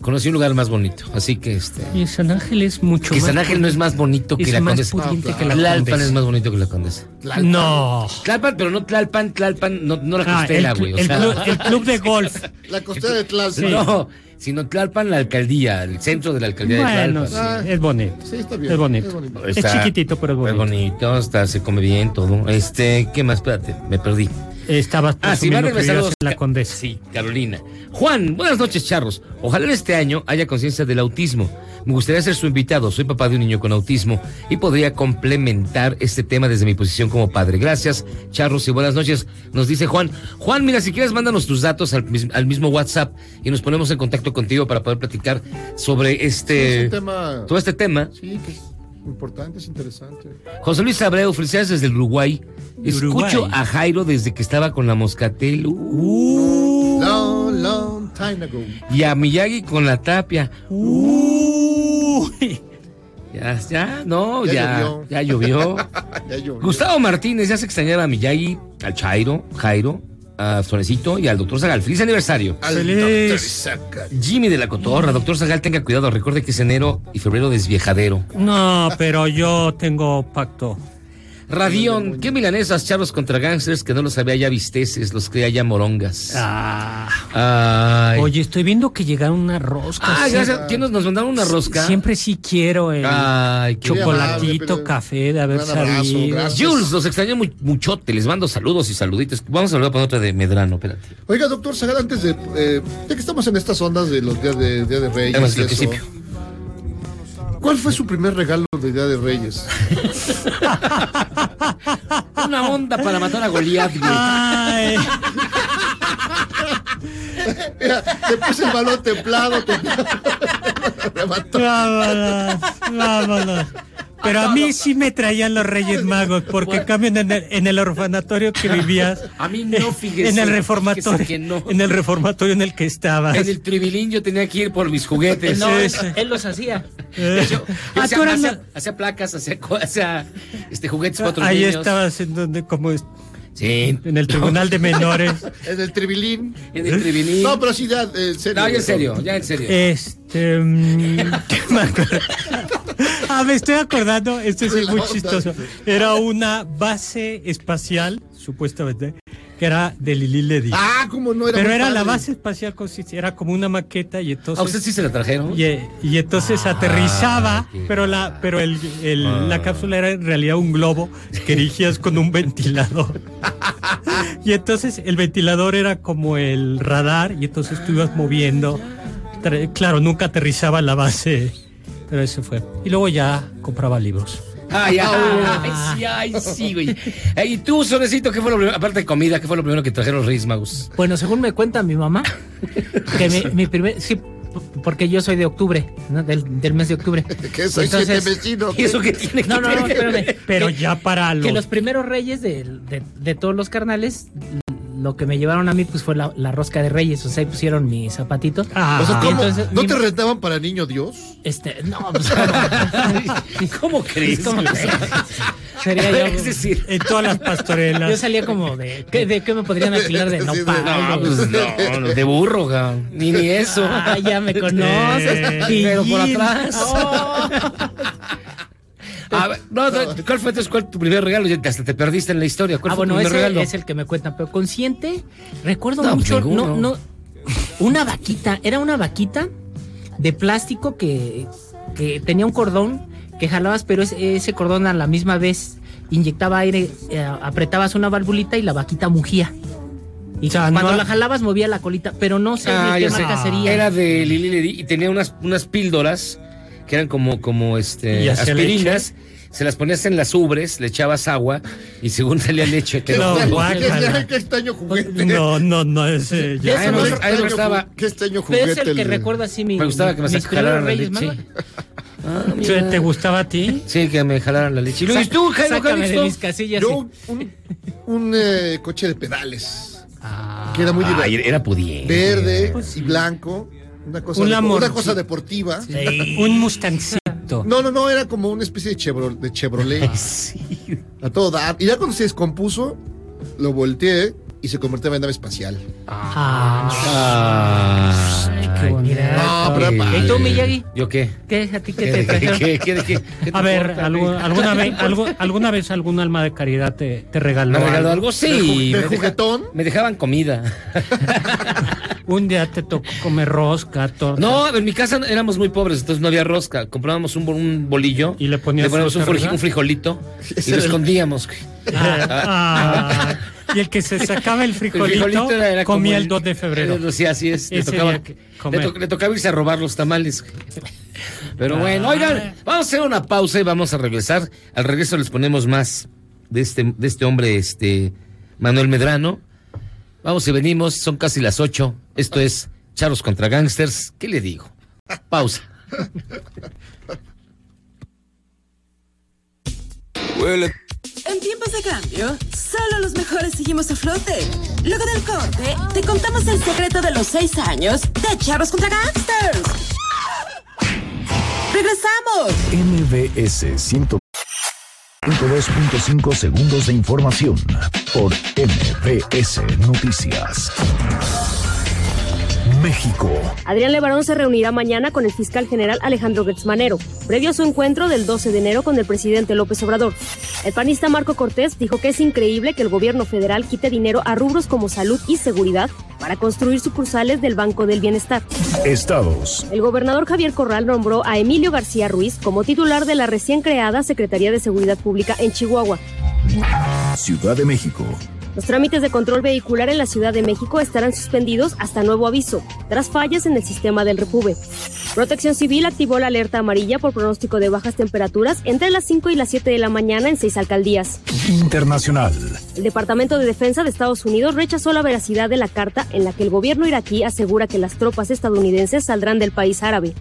Conocí un lugar más bonito, así que este. Y San Ángel es mucho Que más. San Ángel no es más bonito que es la más Condesa. pudiente que la Tlalpan Condesa. es más bonito que la Condesa. No. Tlalpan, pero no Tlalpan, Tlalpan, no, no la Ah, el, costela, güey. o el el club de golf. La costera de Tlalpan. No, sino Tlalpan, la alcaldía, el centro de la alcaldía Bueno, de sí, Tlalpan. es bonito. Sí, está bien. Es bonito. es bonito. Es chiquitito, pero es Es bonito. bonito, está, se come bien todo. Este, ¿qué más? Espérate, me perdí. Estabas Ah, sí, presumiendo van saludos. en la Condesa. Sí, Carolina. Juan, buenas noches, charros. Ojalá en este año haya conciencia del autismo. Me gustaría ser su invitado. Soy papá de un niño con autismo y podría complementar este tema desde mi posición como padre. Gracias, charros, y buenas noches. Nos dice Juan. Juan, mira, si quieres, mándanos tus datos al, al mismo WhatsApp y nos ponemos en contacto contigo para poder platicar sobre Sí, este. tema... todo este tema. Sí, que es importante, es interesante. José Luis Abreu, felicidades desde el Uruguay. Escucho Uruguay. a Jairo desde que estaba con la Moscatel. Uh, Long, long time ago. y a Miyagi con la tapia. Uy. Ya, ya, no, Ya ya, llovió. ya llovió. Ya llovió. Gustavo Martínez, ya se extrañaba a Miyagi, al Chairo, Jairo, a Solecito y al doctor Zagal. ¡Feliz aniversario! Al Feliz. doctor Zagal. Jimmy de la Cotorra, doctor Zagal, tenga cuidado, recuerde que es enero y febrero desviejadero. No, pero yo tengo pacto. Radión, ¿qué milanesas, charros contra gangsters que no los había ya visteces, los creía ya morongas? Ah. Ay. Oye, estoy viendo que llegaron unas roscas. Ah, Sí. gracias. ¿Quién nos, nos mandaron una rosca? Siempre sí quiero el Ay, qué chocolatito, amable, café de haber gracias. Jules, los extraño mu- muchote, les mando saludos y saluditos. Vamos a hablar con otra de Medrano, espérate. Oiga, doctor Zagal, antes de... Eh, ya que estamos en estas ondas de los días de, Día de Reyes Además, y eso, principio. ¿Cuál fue su primer regalo de Día de Reyes? Una onda para matar a Goliat, güey. Ay, Mira, le puse el balón templado, templado. Vámonos, vámonos. Pero a mí sí me traían los Reyes Magos, porque cambian en el, en el orfanatorio que vivías. A mí no, fíjese. En el reformatorio. que no. En el reformatorio en el que estabas. En el tribilín yo tenía que ir por mis juguetes. No, Sí, sí. sí. Él los hacía. Eh. Yo, yo Ah, hacía, placas, hacía, hacía, este, juguetes para otros Ahí niños. estabas en donde, como Sí. en el tribunal de menores. En el tribilín. En el tribilín. No, pero sí, ya, eh, en serio. No, ya en serio, ya en serio. Este. mm, ¿qué me acuerdo? Ah, me estoy acordando, esto es muy chistoso. Era una base espacial, supuestamente, que era de Lili Ledy. Ah, como no era Pero era la base espacial, era como una maqueta y entonces... ¿A usted sí se la trajeron? Y, y entonces aterrizaba, pero la pero el, el- Ah. la cápsula era en realidad un globo que dirigías con un ventilador. y entonces el ventilador era como el radar y entonces tú ibas moviendo. Claro, nunca aterrizaba la base, pero ese fue. Y luego ya compraba libros. Ay, ay, ay, sí, ay, sí, güey. ¿Y tú, Sorecito, qué fue lo primero, aparte de comida, qué fue lo primero que trajeron los Reyes Magos? Bueno, según me cuenta mi mamá, que mi, mi primer. Sí, porque yo soy de octubre, ¿no? del, del mes de octubre. ¿Qué soy siete vecino? ¿Y eso qué tiene que No, no, no, espérame. Pero Que- ya para los... Que los primeros reyes de, de- de todos los carnales, lo que me llevaron a mí pues fue la, la rosca de reyes, o sea, ahí pusieron mis zapatitos. Ah. O sea, Y ¿cómo? entonces, ¿No mi- te rentaban para niño Dios? Este, no, pues, ¿Cómo crees? ¿Cómo crees? Sería yo. Es decir, En todas las pastorelas. Yo salía como de. ¿qué, ¿De qué me podrían alquilar de nopal? no, pues no, no, de burro, cabrón. Ni ni eso. Ah, ya me conoces. Pero por atrás. Oh. A ver, no, no, ¿cuál fue entonces cuál tu primer regalo? Ya Hasta te perdiste en la historia. ¿Cuál Ah, fue tu bueno, primer ese regalo? es el que me cuentan, pero consciente, recuerdo No, pues mucho, ninguno. no, no, una vaquita, era una vaquita de plástico que, que tenía un cordón que jalabas, pero ese, ese cordón a la misma vez inyectaba aire, eh, apretabas una valvulita y la vaquita mugía. Y O sea, cuando no- la jalabas movía la colita, pero no sé Ah, de qué sé. marca sería. Era de Lili Ledi y tenía unas, unas píldoras que eran como, como este, ¿Y hacía aspirinas. Se las ponías en las ubres, le echabas agua y según salía leche. te No, guácala. ¿Qué, qué extraño juguete? No, no, no, ese ya. Eso Ay, no no, es- a mí me gustaba. Qué extraño juguete. es el que el- recuerda así mi, Me gustaba que me jalaran la leche. Ah, mira. ¿Te gustaba a ti? Sí, que me jalaran la leche. ¿y tú, Jairo de Calixto? mis casillas. Yo, sí. un, un, eh, coche de pedales. que era muy divertido. era pudiente. Verde Pues y blanco. Una cosa, Un de- amor. una cosa deportiva. Un mustancito. No, no, no, era como una especie de, Chevro- de Chevrolet. A todo dar. Y ya cuando se descompuso, lo volteé y se convirtió en nave espacial. Ah. Qué bonito. No, pero ¿Y tú, Miyagi? ¿Yo qué? ¿Qué? ¿A ti qué ¿Qué, te qué, trajeron? qué, qué, qué- qué te A ver, importa, alguna, vez, algo- ¿alguna vez algún alma de caridad te, te regaló, ¿Me regaló algo? ¿De Sí. ju- de juguetón? me dejaban comida. Un día te tocó comer rosca, torta. No, en mi casa éramos muy pobres, entonces no había rosca. Comprábamos un, bo- un bolillo. ¿Y le poníamos un, frijolito y lo escondíamos. Ah, y el que se sacaba el El frijolito, era- era como comía el 2 de febrero. Eh, Sí, así es. Tocaba, to- le tocaba irse a robar los tamales. Pero Ah. bueno, oigan, vamos a hacer una pausa y vamos a regresar. Al regreso les ponemos más de este, de este hombre, este Manuel Medrano. Vamos y venimos, son casi las 8. Esto es Charlos contra Gangsters. ¿Qué le digo? Pausa. En tiempos de cambio, solo los mejores seguimos a flote. Luego del corte, te contamos el secreto de los seis años de Charros contra Gangsters. ¡Regresamos! MBS 102.5 segundos de información por MBS Noticias. México. Adrián Levarón se reunirá mañana con el fiscal general Alejandro Gertzmanero, previo a su encuentro del 12 de enero con el presidente López Obrador. El panista Marco Cortés dijo que es increíble que el gobierno federal quite dinero a rubros como salud y seguridad para construir sucursales del Banco del Bienestar. Estados. El gobernador Javier Corral nombró a Emilio García Ruiz como titular de la recién creada Secretaría de Seguridad Pública en Chihuahua. Ciudad de México. Los trámites de control vehicular en la Ciudad de México estarán suspendidos hasta nuevo aviso, tras fallas en el sistema del Repube. Protección Civil activó la alerta amarilla por pronóstico de bajas temperaturas entre las 5 y las 7 de la mañana en seis alcaldías. Internacional. El Departamento de Defensa de Estados Unidos rechazó la veracidad de la carta en la que el gobierno iraquí asegura que las tropas estadounidenses saldrán del país árabe.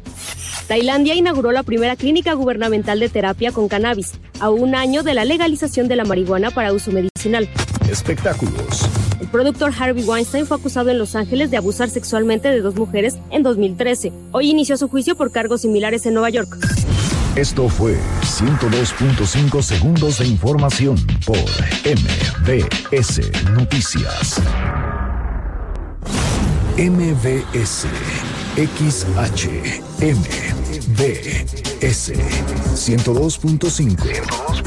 Tailandia inauguró la primera clínica gubernamental de terapia con cannabis, a un año de la legalización de la marihuana para uso medicinal espectáculos. El productor Harvey Weinstein fue acusado en Los Ángeles de abusar sexualmente de dos mujeres en 2013. Hoy inició su juicio por cargos similares en Nueva York. Esto fue 102.5 segundos de información por MBS Noticias. MBS XHMBS 102.5.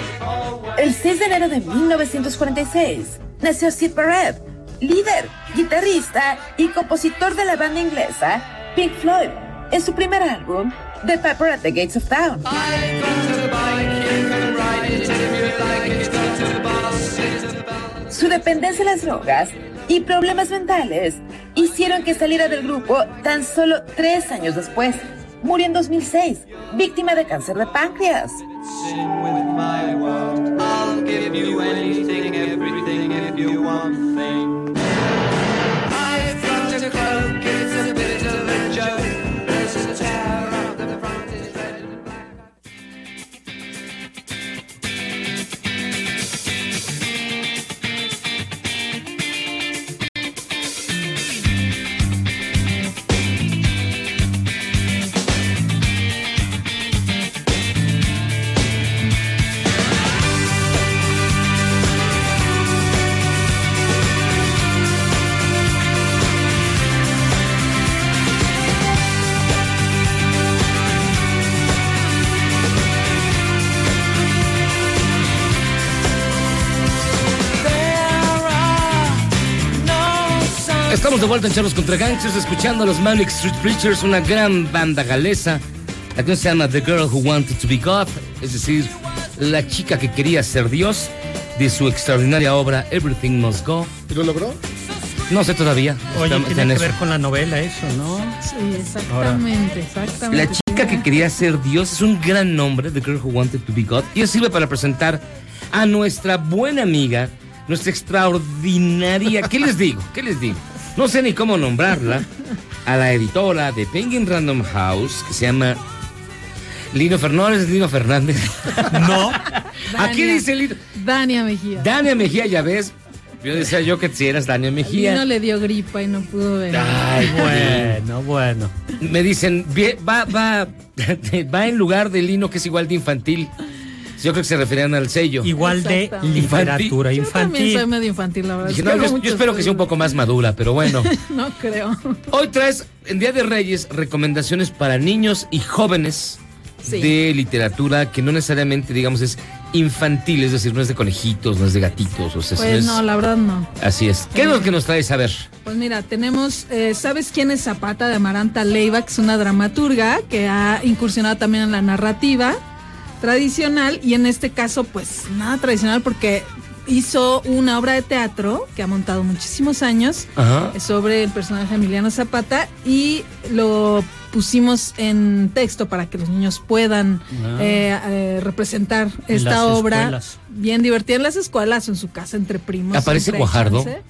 El 6 de enero de 1946 nació Sid Barrett, líder, guitarrista y compositor de la banda inglesa Pink Floyd, en su primer álbum, The Pepper at the Gates of Town. Su dependencia a las drogas y problemas mentales hicieron que saliera del grupo tan solo tres años después. Murió en 2006, víctima de cáncer de páncreas. Estamos de vuelta en Charlos contra Gangsters, escuchando a los Manic Street Preachers, una gran banda galesa. La canción se llama The Girl Who Wanted to Be God, es decir, la chica que quería ser Dios, de su extraordinaria obra Everything Must Go. ¿Y lo logró? No sé todavía. Oye, Está- está tiene en que ver con la novela eso, ¿no? Sí, exactamente, exactamente. La chica que quería ser Dios es un gran nombre, The Girl Who Wanted to Be God, y eso sirve para presentar a nuestra buena amiga, nuestra extraordinaria. ¿Qué les digo? ¿Qué les digo? No sé ni cómo nombrarla. A la editora de Penguin Random House, que se llama Lino Fernández, Lino Fernández. No. Aquí Dania. dice Lino. Dania Mejía. Dania Mejía, ya ves. Yo decía yo que si eras Dania Mejía. Lino le dio gripa y no pudo venir. Ay, Bueno, bueno. Me dicen, va, va, va en lugar de Lino, que es igual de infantil. Yo creo que se referían al sello. Igual de literatura Yo también soy infantil. medio infantil, la verdad. Dije, no, yo, espero que sea un poco más madura, pero bueno. No creo. Hoy traes, en Día de Reyes, recomendaciones para niños y jóvenes Sí. de literatura que no necesariamente, digamos, es infantil, es decir, no es de conejitos, no es de gatitos. O sea, Pues es- no, la verdad no. Así es. ¿Qué es lo que nos traes a ver? Pues mira, tenemos, eh, ¿sabes quién es Zapata de Amaranta Leiva? Que es una dramaturga que ha incursionado también en la narrativa tradicional y en este caso, pues nada tradicional porque hizo una obra de teatro que ha montado muchísimos años Ajá. eh, sobre el personaje Emiliano Zapata y lo pusimos en texto para que los niños puedan Ah. eh, eh, representar En esta las obra escuelas. bien divertida en las escuelas o en su casa entre primos. ¿Aparece hay Guajardo? chance.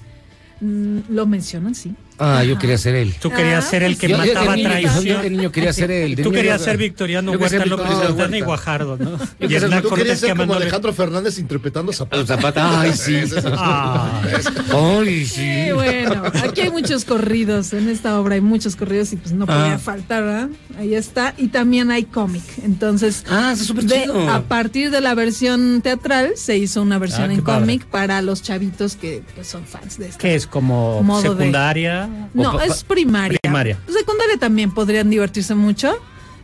Mm, lo mencionan, sí. Ah, yo quería ser él. Tú querías Ah, ser el que Yo- yo de mataba niño- traición. yo de niño quería ser él. Tú querías yo- ser Victoriano yo Huerta López Santana y. Guajardo, ¿no? Yo Y Hernán Cortés ser como Alejandro Fernández interpretando Zapata. Zapata, ay, sí. Ah. Ay, sí. Bueno, aquí hay muchos corridos, en esta obra hay muchos corridos y pues no podía Ah. faltar, ¿verdad? Ahí está, y también hay cómic, entonces Ah, eso es súper de- chido. a partir de la versión teatral se hizo una versión Ah, en cómic para los chavitos que pues, son fans de esta. ¿Qué es? ¿Como Modo de- secundaria? No, es primaria. Primaria. Secundaria también podrían divertirse mucho,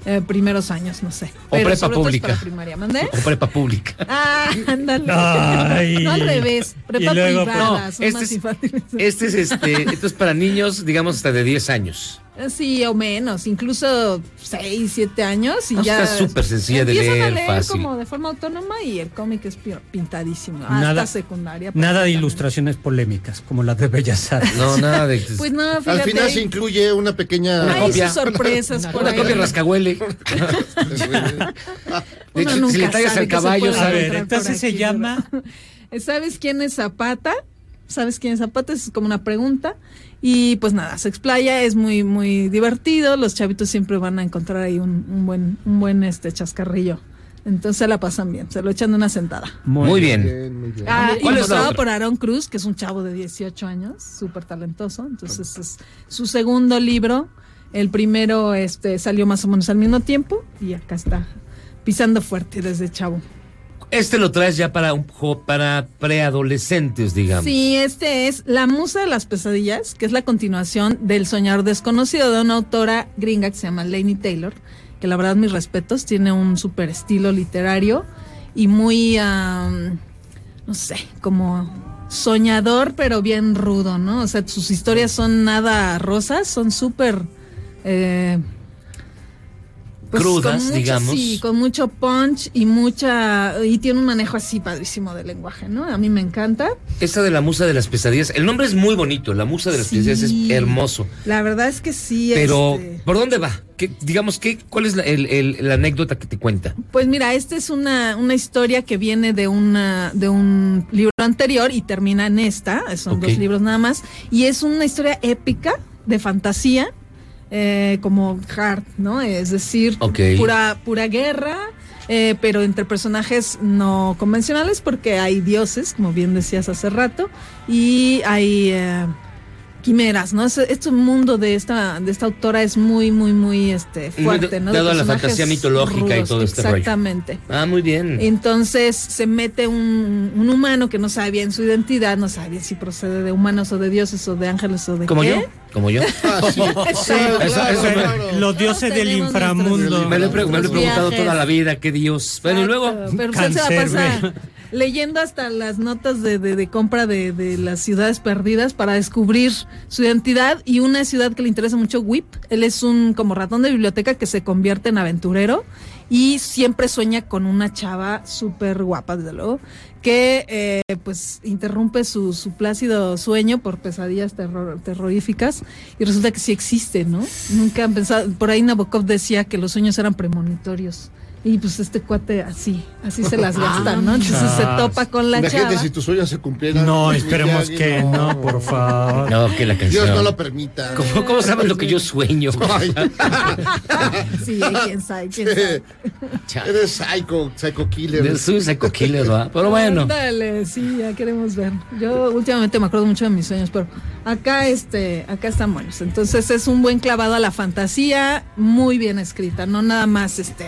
eh, primeros años, no sé. O Pero prepa pública. para primaria, ¿mandé? O prepa pública. Ah, ándale. Ay. No al revés, prepa luego, privada, pues, son este más es- infantiles. Este es este, esto es para niños, digamos, hasta de 10 años. Sí, o menos, incluso 6, 7 años y No, ya. está súper sencilla de leer, a leer fácil. como de forma autónoma y el cómic es pi- pintadísimo. Nada- hasta secundaria. Nada de ilustraciones polémicas, como las de Bellas Artes. No, nada de. Pues no, fíjate. Al final se incluye una pequeña hay copia. sus sorpresas por una ahí. copia rascahuele. De Uno hecho, si nunca le tallas sabe al caballo, por entonces se llama ¿Sabes quién es Zapata? ¿Sabes quién es Zapata? Es como una pregunta. Y pues nada, se explaya, es muy, muy divertido. Los chavitos siempre van a encontrar ahí un, un buen, un buen este chascarrillo Entonces se la pasan bien, se lo echan de una sentada. Muy, bien. Ah, ¿Cuál es la ilustrado otra? por Aaron Cruz, que es un chavo de 18 años, súper talentoso. Entonces es su segundo libro. El primero este, salió más o menos al mismo tiempo y acá está pisando fuerte desde chavo. Este lo traes ya para un para preadolescentes, digamos. Sí, este es La Musa de las Pesadillas, que es la continuación del Soñador Desconocido de una autora gringa que se llama Lainey Taylor, que la verdad mis respetos, tiene un súper estilo literario y muy, am, no sé, como soñador, pero bien rudo, ¿no? O sea, sus historias son nada rosas, son súper... eh, pues, Crudas, mucho- digamos. Sí, con mucho punch y mucha... Y tiene un manejo así padrísimo del lenguaje, ¿no? A mí me encanta. Esta de la musa de las pesadillas. El nombre es muy bonito. La musa de las Sí. pesadillas es hermoso. La verdad es que sí. Pero, este, ¿por dónde va? ¿Qué, digamos, ¿qué, ¿cuál es la, el- el- la anécdota que te cuenta? Pues mira, esta es una, una historia que viene de una de un libro anterior y termina en esta. Son dos libros nada más. Y es una historia épica de fantasía, eh, como hard, ¿no? Es decir, pura, pura guerra. eh, pero entre personajes no convencionales porque hay dioses, como bien decías hace rato, y hay eh, quimeras, ¿no? Este, este mundo de esta, de esta autora es muy, muy, muy este, fuerte, ¿no? Dado a la fantasía mitológica y todo este rollo. Exactamente. Ah, muy bien. Entonces se mete un, un humano que no sabe bien su identidad, no sabe bien si procede de humanos o de dioses o de ángeles o de ¿Como qué. yo? ¿Como yo? sí. Los dioses del inframundo. Me lo he, pre- me lo he nuestros preguntado toda la vida, qué Dios. Bueno, y luego. Pero usted se la pasa leyendo hasta las notas de, de- de compra de, de las ciudades perdidas para descubrir su identidad y una ciudad que le interesa mucho, Whip. Él es un como ratón de biblioteca que se convierte en aventurero y siempre sueña con una chava súper guapa, desde luego, que eh, pues interrumpe su, su plácido sueño por pesadillas terror- terroríficas y resulta que sí existe, ¿no? Nunca han pensado, por ahí Nabokov decía que los sueños eran premonitorios. Y pues este cuate así, así se las gasta, ¿no? Entonces se topa con la Imagínate chava. si tus sueños se cumplieran. No, esperemos que no, por favor. No, que la canción. Dios no lo permita. ¿Cómo, cómo sabes lo que yo sueño? Sí, quién sabe, quién sabe. Eres psycho, psycho killer. Soy un psycho killer, ¿va? Pero bueno. Dale, sí, ya queremos ver. Yo últimamente me acuerdo mucho de mis sueños, pero acá este, acá están buenos. Entonces es un buen clavado a la fantasía, muy bien escrita, no nada más este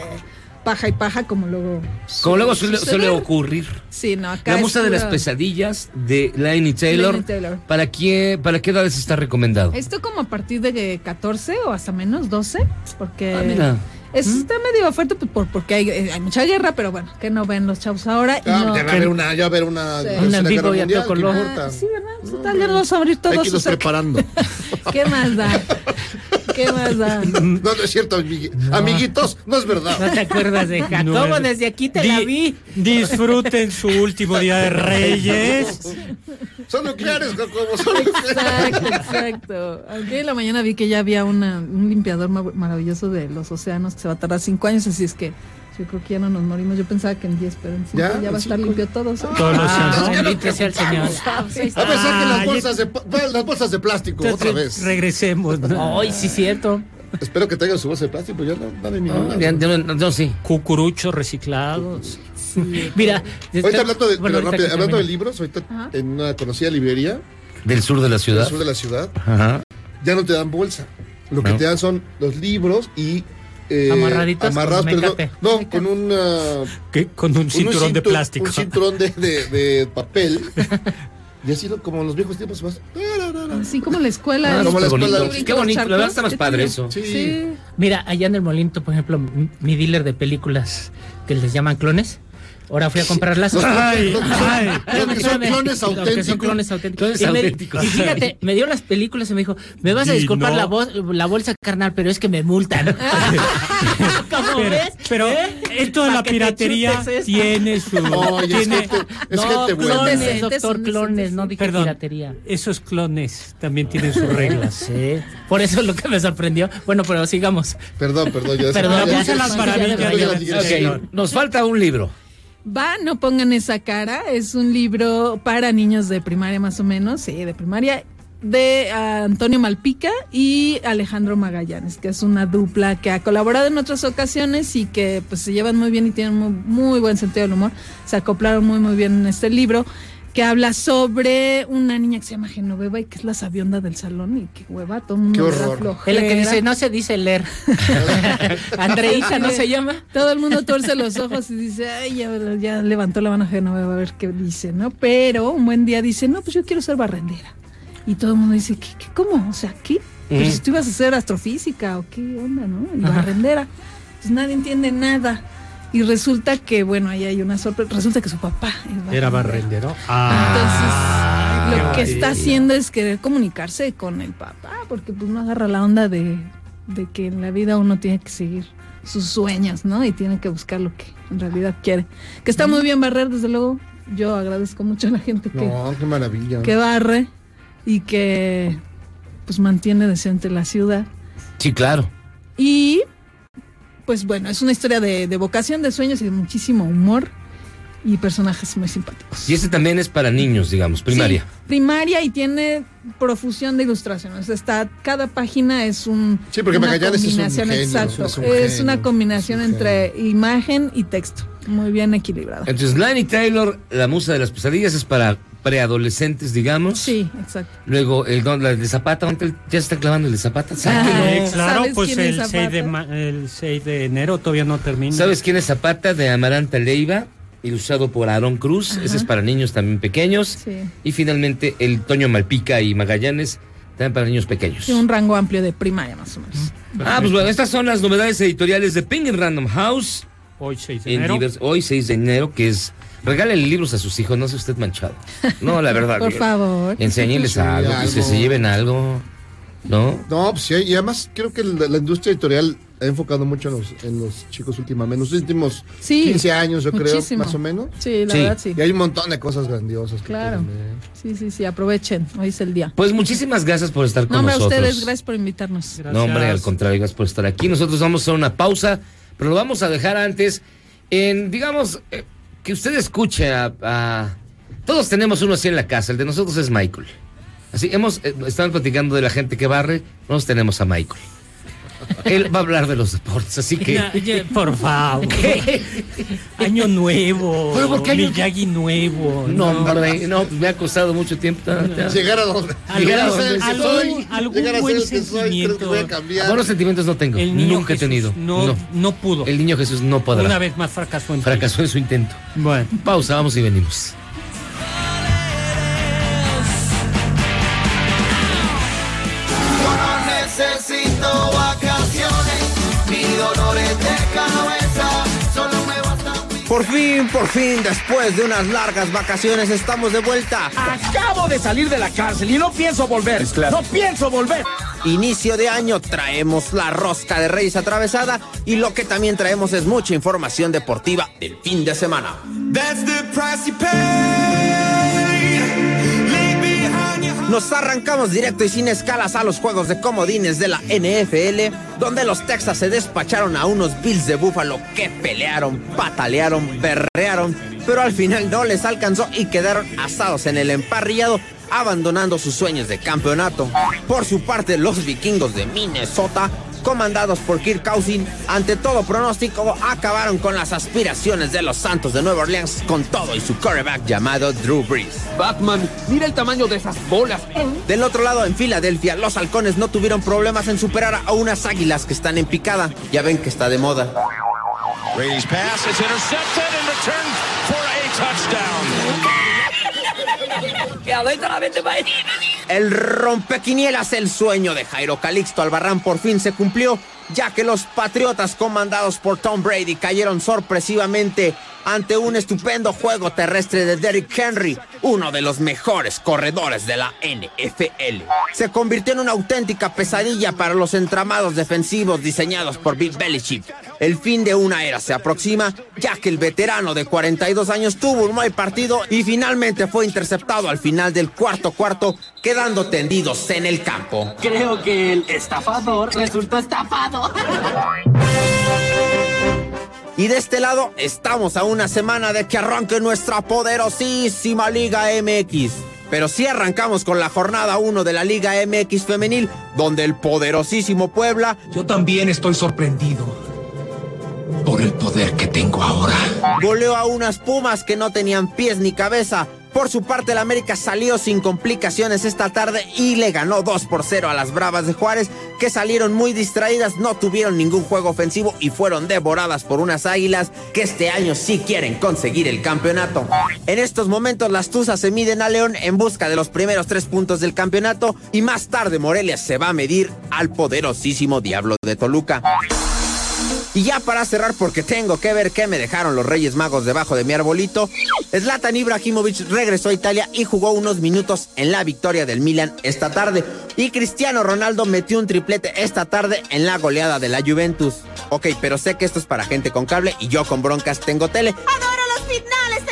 paja y paja como luego Como luego suele, suele ocurrir. Sí, no, acá La musa de las pesadillas de Lainey Taylor. Lainey Taylor. ¿Para qué, ¿Para qué edades está recomendado? Esto como a partir de 14 o hasta menos 12, porque Ah, mira. es- está medio fuerte pues, por, porque hay, eh, hay mucha guerra, pero bueno, que no ven los chavos ahora. y Ah, no- ya va a haber una, ya va a haber una Sí. Una vivo y a. Ah, sí, ¿verdad? Total, ya nos vamos a abrir todos. Hay que irnos o sea, preparando. ¿Qué más da? ¿Qué más da? No, no es cierto, amigui- amiguitos, no es verdad. ¿No te acuerdas de Jacobo? No, Desde aquí te la vi. Disfruten su último día de Reyes. Son nucleares, Jacobo. Son Exacto, exacto. Aunque en la mañana vi que ya había una, un limpiador ma- maravilloso de los océanos que se va a tardar cinco años, así es que yo creo que ya no nos morimos. Yo pensaba que en 10, pero en 5 Ya, ya, va a estar limpio todo. ¿sí? Todos los Ah, años. bendito sea el Señor. A pesar que las bolsas de, las bolsas de plástico, otra vez. Regresemos. ¿no? Ay, sí, cierto. Espero que traigan su bolsa de plástico, ya no, de ninguna. Ya, ya, no, no, sí. Cucuruchos reciclados. Mira, Ahorita hablando de, Bueno, pero ahorita rápido, hablando de libros, ahorita Ajá. en una conocida librería Del sur de la del ciudad. sur de la ciudad, Ajá. ya no te dan bolsa. Lo que No. te dan son los libros y eh, Amarraditos amarrados, con pero no, mecate. con un ah, ¿Qué? Con un cinturón de cintu- plástico. Un cinturón de, de- de papel. y así como en los viejos tiempos vas. Así como la escuela. Ah, como la súper escuela. bonito. Qué bonito, la verdad está más ¿Qué padre eso. Sí. Sí. Mira, allá en el Molinto, por ejemplo, mi dealer de películas que les llaman clones. Ahora fui a comprarlas. Los- Ay, ay. que son clones que son auténticos. clones auténticos. Clones y, me- auténticos. y fíjate, me dio las películas y me dijo, me vas a disculpar no. la, voz, la bolsa carnal, pero es que me multan. ¿Cómo Pero, ves? pero ¿Eh? esto de la piratería tiene su. Es tiene, gente, es no, gente buena. clones, doctor, clones, no dije Perdón. piratería. esos clones también tienen sus reglas. Sí, por eso es lo que me sorprendió. Bueno, pero sigamos. Perdón, perdón. Ya Perdón, ya- Vamos ya- a las maravillas. Nos falta un libro. Va, no pongan esa cara. Es un libro para niños de primaria más o menos, sí, de primaria. de ah, Antonio Malpica y Alejandro Magallanes, que es una dupla que ha colaborado en otras ocasiones y que pues se llevan muy bien y tienen muy, muy buen sentido del humor. Se acoplaron muy muy bien en este libro que habla sobre una niña que se llama Genoveva y que es la sabionda del salón y que hueva, todo el mundo. Es la que dice, no se dice leer. Andreita, ¿no se llama? Todo el mundo tuerce los ojos y dice, ay, ya, ya levantó la mano Genoveva a ver qué dice, ¿no? Pero un buen día dice, no, pues yo quiero ser barrendera. Y todo el mundo dice, ¿qué, qué, cómo? O sea, ¿qué? Pero Mm. si tú ibas a ser astrofísica o qué onda, ¿no? Y barrendera. Pues nadie entiende nada. Y resulta que, bueno, ahí hay una sorpresa. Resulta que su papá es Era barrendero. barrendero. Ah, Entonces, lo que está haciendo es querer comunicarse con el papá, porque pues no agarra la onda de, de que en la vida uno tiene que seguir sus sueños, ¿no? Y tiene que buscar lo que en realidad quiere. Que está muy bien barrer, desde luego. Yo agradezco mucho a la gente que, No, qué maravilla. que barre y que pues mantiene decente la ciudad. Sí, claro. Y pues bueno, es una historia de, de vocación, de sueños y de muchísimo humor y personajes muy simpáticos. Y este también es para niños, digamos, primaria. Sí, primaria y tiene profusión de ilustraciones. Está, cada página es un Sí, porque una Magallanes es un combinación, genio, exacto. es un Es genio, una combinación entre imagen y texto, muy bien equilibrada. Entonces, Lani Taylor, la musa de las pesadillas, es para preadolescentes, digamos. Sí, exacto. Luego, el don la de Zapata, ¿dónde ya se está clavando el de Zapata? Eh, claro, ¿Sabes pues el 6, de ma- el 6 de enero todavía no termina. ¿Sabes quién es Zapata? De Amaranta Leiva, ilustrado por Aarón Cruz. Ese es para niños también pequeños. Sí. Y finalmente, el Toño Malpica y Magallanes, también para niños pequeños. Tiene un rango amplio de primaria, más o menos. Ah, pues bueno, estas son las novedades editoriales de Penguin Random House. Hoy 6 de En enero. divers- hoy 6 de enero, que es... Regálale libros a sus hijos, no sea usted manchado. No, la verdad. Por favor. Enséñeles algo, que se, lleven algo. ¿No? No, pues sí, y además creo que la, la industria editorial ha enfocado mucho en los, en los chicos últimamente, en los últimos Sí, 15 años, yo creo, más o menos. Sí, la Sí. verdad sí. Y hay un montón de cosas grandiosas. que Claro. ver. Sí, sí, sí, aprovechen. Hoy es el día. Pues muchísimas gracias por estar con No, hombre, a nosotros. ustedes, gracias por invitarnos. No, hombre, al contrario, gracias por estar aquí. Nosotros vamos a hacer una pausa, pero lo vamos a dejar antes en, digamos, eh, que usted escuche a, Todos tenemos uno así en la casa, el de nosotros es Michael. Así, hemos eh, platicando de la gente que barre, nosotros tenemos a Michael. Él va a hablar de los deportes, así que... Ya, ya, por favor. ¿Qué? Año nuevo. ¿Pero por qué año- Miyagi nuevo. No, hombre, no, pues me ha costado mucho tiempo. ta- Llegar a donde, llegar a ser el que algún- soy, algún llegar a ser buen el que soy, creo que sentimiento. voy a cambiar. Buenos sentimientos no tengo, El niño nunca he tenido. No, no. no pudo. El niño Jesús no podrá. Una vez más fracasó en Fracasó en su intento. Bueno. Pausa, vamos y venimos. Por fin, por fin, después de unas largas vacaciones, estamos de vuelta. Acabo de salir de la cárcel y no pienso volver. No pienso volver. Inicio de año traemos la rosca de Reyes atravesada y lo que también traemos es mucha información deportiva del fin de semana. That's the price you pay. Nos arrancamos directo y sin escalas a los juegos de comodines de la NFL, donde los Texas se despacharon a unos Bills de Buffalo que pelearon, patalearon, berrearon, pero al final no les alcanzó y quedaron asados en el emparrillado, abandonando sus sueños de campeonato. Por su parte, los vikingos de Minnesota comandados por Kirk Cousins, ante todo pronóstico, acabaron con las aspiraciones de los Santos de Nueva Orleans con todo y su quarterback llamado Drew Brees. Batman, mira el tamaño de esas bolas. Del otro lado, en Filadelfia, los halcones no tuvieron problemas en superar a unas águilas que están en picada. Ya ven que está de moda. Brady's pass is intercepted and returned for a touchdown. El rompequinielas, el sueño de Jairo Calixto Albarrán por fin se cumplió, ya que los Patriotas comandados por Tom Brady cayeron sorpresivamente ante un estupendo juego terrestre de Derrick Henry, uno de los mejores corredores de la NFL. Se convirtió en una auténtica pesadilla para los entramados defensivos diseñados por Bill Belichick. El fin de una era se aproxima, ya que el veterano de 42 años tuvo un mal partido y finalmente fue interceptado al final del cuarto cuarto, quedando tendidos en el campo. Creo que el estafador resultó estafado. Y de este lado, estamos a una semana de que arranque nuestra poderosísima Liga MX. Pero sí arrancamos con la jornada 1 de la Liga MX Femenil, donde el poderosísimo Puebla. Yo también estoy sorprendido por el poder que tengo ahora. Goleó a unas Pumas que no tenían pies ni cabeza. Por su parte, el América salió sin complicaciones esta tarde y le ganó 2 por 0 a las Bravas de Juárez, que salieron muy distraídas, no tuvieron ningún juego ofensivo y fueron devoradas por unas águilas que este año sí quieren conseguir el campeonato. En estos momentos, las Tuzas se miden a León en busca de los primeros tres puntos del campeonato y más tarde Morelia se va a medir al poderosísimo Diablo de Toluca. Y ya para cerrar, porque tengo que ver qué me dejaron los Reyes Magos debajo de mi arbolito, Zlatan Ibrahimovic regresó a Italia y jugó unos minutos en la victoria del Milan esta tarde. Y Cristiano Ronaldo metió un triplete esta tarde en la goleada de la Juventus. Ok, pero sé que esto es para gente con cable y yo con broncas tengo tele. ¡Adoro los finales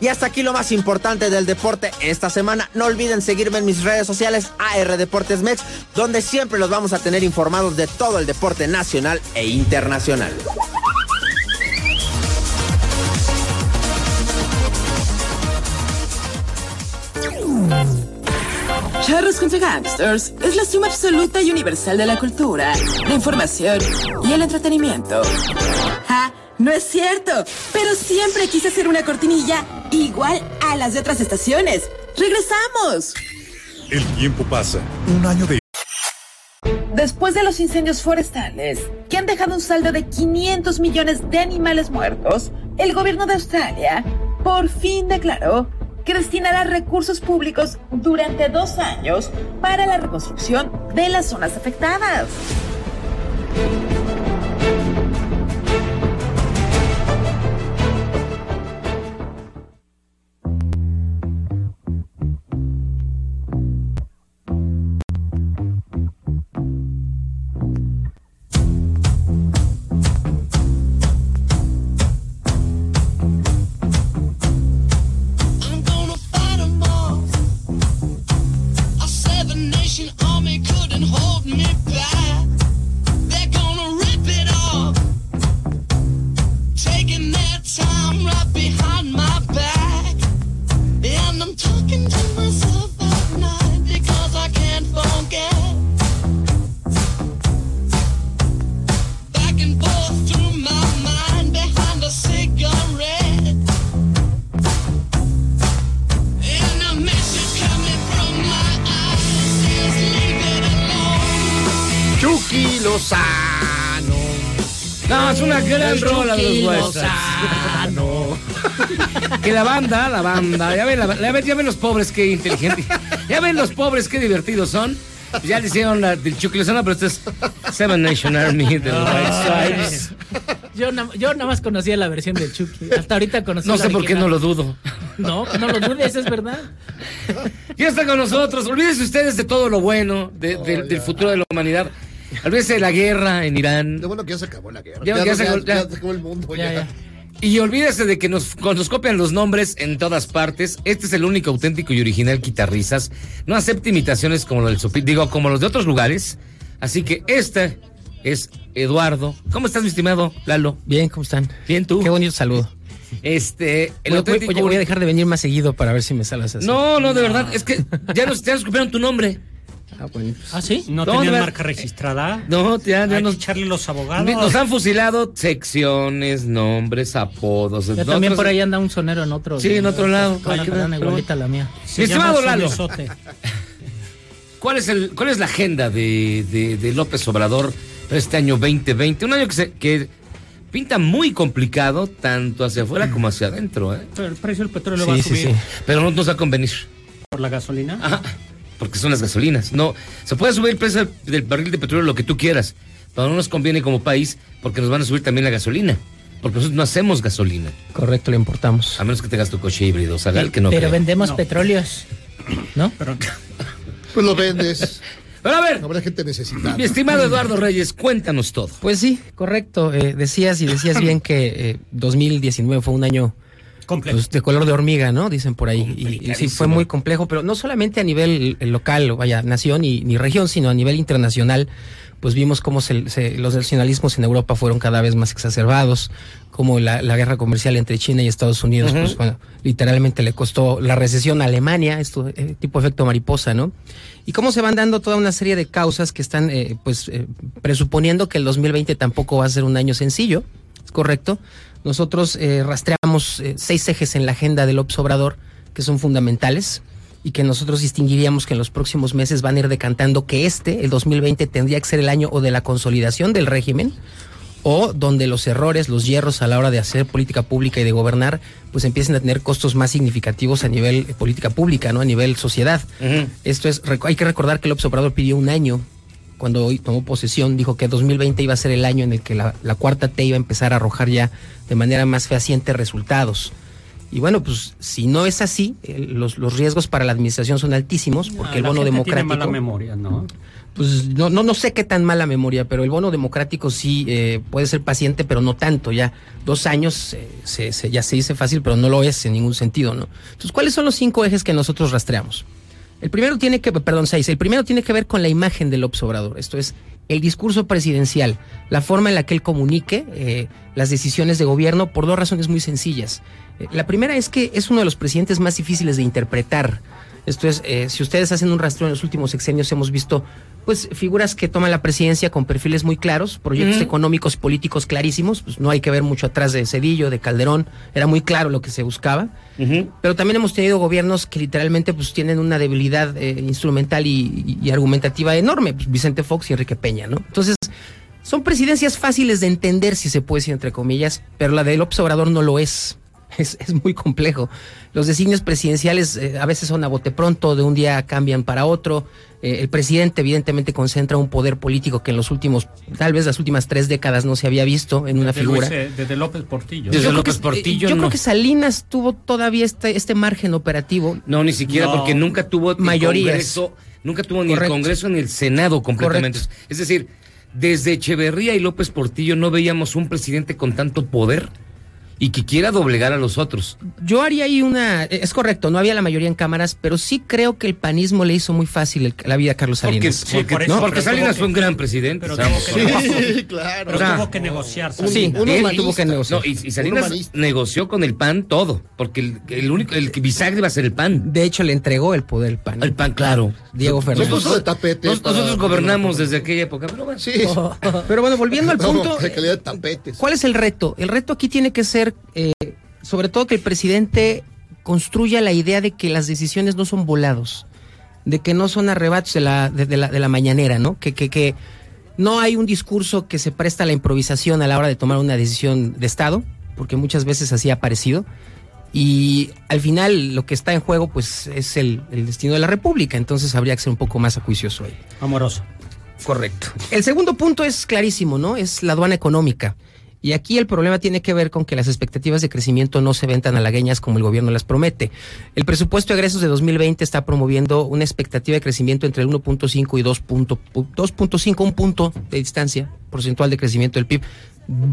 Y hasta aquí lo más importante del deporte esta semana. No olviden seguirme en mis redes sociales AR Deportes Mex, donde siempre los vamos a tener informados de todo el deporte nacional e internacional. Charros contra Gangsters es la suma absoluta y universal de la cultura, la información y el entretenimiento. ¡Ja! No es cierto, pero siempre quise hacer una cortinilla igual a las de otras estaciones. ¡Regresamos! El tiempo pasa. Un año de Después de los incendios forestales, que han dejado un saldo de 500 millones de animales muertos, el gobierno de Australia por fin declaró que destinará recursos públicos durante dos años para la reconstrucción de las zonas afectadas. Que la banda, la banda, ya ven, la- ya ven, ya ven los pobres qué inteligentes, ya ven los pobres qué divertidos son. Ya le hicieron la del Chucky Lozano, pero esto es Seven Nation Army de los White Stripes. Yo, na- yo nada más conocía la versión del Chucky. Hasta ahorita conocí No la sé por qué no lo dudo. No, no lo dudes, es verdad. Ya está con nosotros. Olvídense ustedes de todo lo bueno, de- de- del futuro de la humanidad. Olvídense de la guerra en Irán. Lo bueno que ya se acabó la guerra. Ya- Ya, ya no- se acabó- ya- ya se acabó el mundo. Ya, ya. ya. Y olvídese de que nos, nos copian los nombres en todas partes. Este es el único auténtico y original quitarrisas. No acepta imitaciones como lo del digo, como los de otros lugares. Así que este es Eduardo. ¿Cómo estás, mi estimado Lalo? Bien, ¿cómo están? Bien, tú. Qué bonito saludo. Este, el Voy- voy, auténtico. oye, voy a dejar de venir más seguido para ver si me salas así. No, no, de verdad. Es que ya nos, ya nos copiaron tu nombre. Ah, bueno. pues. ¿Ah, sí? ¿No No, tenían de marca registrada? No, ya, ya Hay nos. que echarle los abogados. Nos han fusilado secciones, nombres, apodos. Ya también por ahí anda un sonero en otro. Sí, en otro lado. Que igualita la mía. Mi estimado Lalo. ¿Cuál es, el, ¿Cuál es la agenda de, de- de López Obrador para este año 2020? Un año que, se, que pinta muy complicado, tanto hacia afuera como hacia adentro. ¿eh? Pero el precio del petróleo va a Sí, sí, subir sí. Pero no nos va a convenir, por la gasolina. Ajá, porque son las gasolinas. No, se puede subir el precio del- barril de petróleo lo que tú quieras, pero no nos conviene como país porque nos van a subir también la gasolina. Porque nosotros no hacemos gasolina. Correcto, lo importamos. A menos que tengas tu coche híbrido, Zagal, que no Pero creo. vendemos petróleos. ¿No? Pues lo vendes. Pero a ver, Habrá gente necesitada. mi estimado Eduardo Reyes, cuéntanos todo. Pues sí, correcto. Eh, decías y decías bien que eh, 2019 fue un año pues, de color de hormiga, ¿no? Dicen por ahí. Y- Y, sí, fue muy complejo, pero no solamente a nivel eh, local, vaya, nación y, ni región, sino a nivel internacional, pues vimos cómo se- se- los nacionalismos en Europa fueron cada vez más exacerbados, como la, la guerra comercial entre China y Estados Unidos, pues bueno, literalmente le costó la recesión a Alemania, esto eh, tipo efecto mariposa, ¿no? Y cómo se van dando toda una serie de causas que están, eh, pues, eh, presuponiendo que el 2020 tampoco va a ser un año sencillo, ¿es correcto? Nosotros eh, rastreamos eh, seis ejes en la agenda del López Obrador que son fundamentales y que nosotros distinguiríamos que en los próximos meses van a ir decantando que este, el 2020, tendría que ser el año o de la consolidación del régimen o donde los errores, los hierros a la hora de hacer política pública y de gobernar, pues empiecen a tener costos más significativos a nivel eh, política pública, ¿no? A nivel sociedad. Esto es, hay que recordar que López Obrador pidió un año cuando hoy tomó posesión, dijo que 2020 iba a ser el año en el que la, la cuarta T iba a empezar a arrojar ya de manera más fehaciente resultados. Y bueno, pues si no es así, eh, los, los riesgos para la administración son altísimos porque el la bono gente democrático... Tiene mala memoria, ¿no? Pues no, no, no sé qué tan mala memoria, pero el bono democrático sí eh, puede ser paciente, pero no tanto. Ya dos años eh, se, se- ya se dice fácil, pero no lo es en ningún sentido, ¿no? Entonces, ¿cuáles son los cinco ejes que nosotros rastreamos? El primero tiene que, perdón, seis. El primero tiene que ver con la imagen del Obrador. Esto es el discurso presidencial, la forma en la que él comunique eh, las decisiones de gobierno por dos razones muy sencillas. Eh, la primera es que es uno de los presidentes más difíciles de interpretar. Esto es, eh, si ustedes hacen un rastreo en los últimos sexenios, hemos visto pues figuras que toman la presidencia con perfiles muy claros, proyectos Ujú. económicos, políticos clarísimos, pues no hay que ver mucho atrás de Cedillo, de Calderón, era muy claro lo que se buscaba. Pero también hemos tenido gobiernos que literalmente pues tienen una debilidad eh, instrumental y, y- y argumentativa enorme, pues, Vicente Fox y Enrique Peña, ¿no? Entonces, son presidencias fáciles de entender, si se puede decir entre comillas, pero la de López Obrador no lo es. Es, es muy complejo. Los designios presidenciales eh, a veces son a bote pronto, de un día cambian para otro. Eh, el presidente evidentemente concentra un poder político que en los últimos, tal vez las últimas tres décadas no se había visto en una Desde figura. Luis, eh, desde López Portillo. Yo creo que- eh, Yo creo que Salinas tuvo todavía este, este margen operativo. No, ni siquiera, No. porque nunca tuvo. Congreso, nunca tuvo ni Correcto. el Congreso ni el Senado completamente. Es decir, desde Echeverría y López Portillo no veíamos un presidente con tanto poder y que quiera doblegar a los otros. Yo haría ahí una. Es correcto, no había la mayoría en cámaras, pero sí creo que el panismo le hizo muy fácil el- la vida a Carlos Porque, Salinas. porque- ¿no? porque Salinas fue un gran presidente. Pero tuvo que negociar. claro. Pero O sea, tuvo que negociar. Sí, Salinas. él tuvo que negociar. No, y, y Salinas negoció con el PAN todo, porque el, el único, el que bisagre iba a ser el PAN. De hecho, le entregó el poder al PAN. El PAN, claro. Diego Fernández. puso de tapete Nos- para- nosotros gobernamos desde aquella época, pero bueno. Sí. Pero bueno, volviendo al No, punto. de calidad de tapetes. ¿Cuál es el reto? El reto aquí tiene que ser, eh, sobre todo, que el presidente construya la idea de que las decisiones no son volados, de que no son arrebatos de la, de, de la, de la mañanera, ¿no? Que, que, que no hay un discurso que se presta a la improvisación a la hora de tomar una decisión de Estado, porque muchas veces así ha parecido. Y al final lo que está en juego pues es el, el destino de la República, entonces habría que ser un poco más acuicioso ahí. Amoroso. Correcto. El segundo punto es clarísimo, ¿no? Es la aduana económica. Y aquí el problema tiene que ver con que las expectativas de crecimiento no se ven tan halagueñas como el gobierno las promete. El presupuesto de egresos de 2020 está promoviendo una expectativa de crecimiento entre el 1.5 y 2 punto- pu- 2.5, un punto de distancia porcentual de crecimiento del PIB.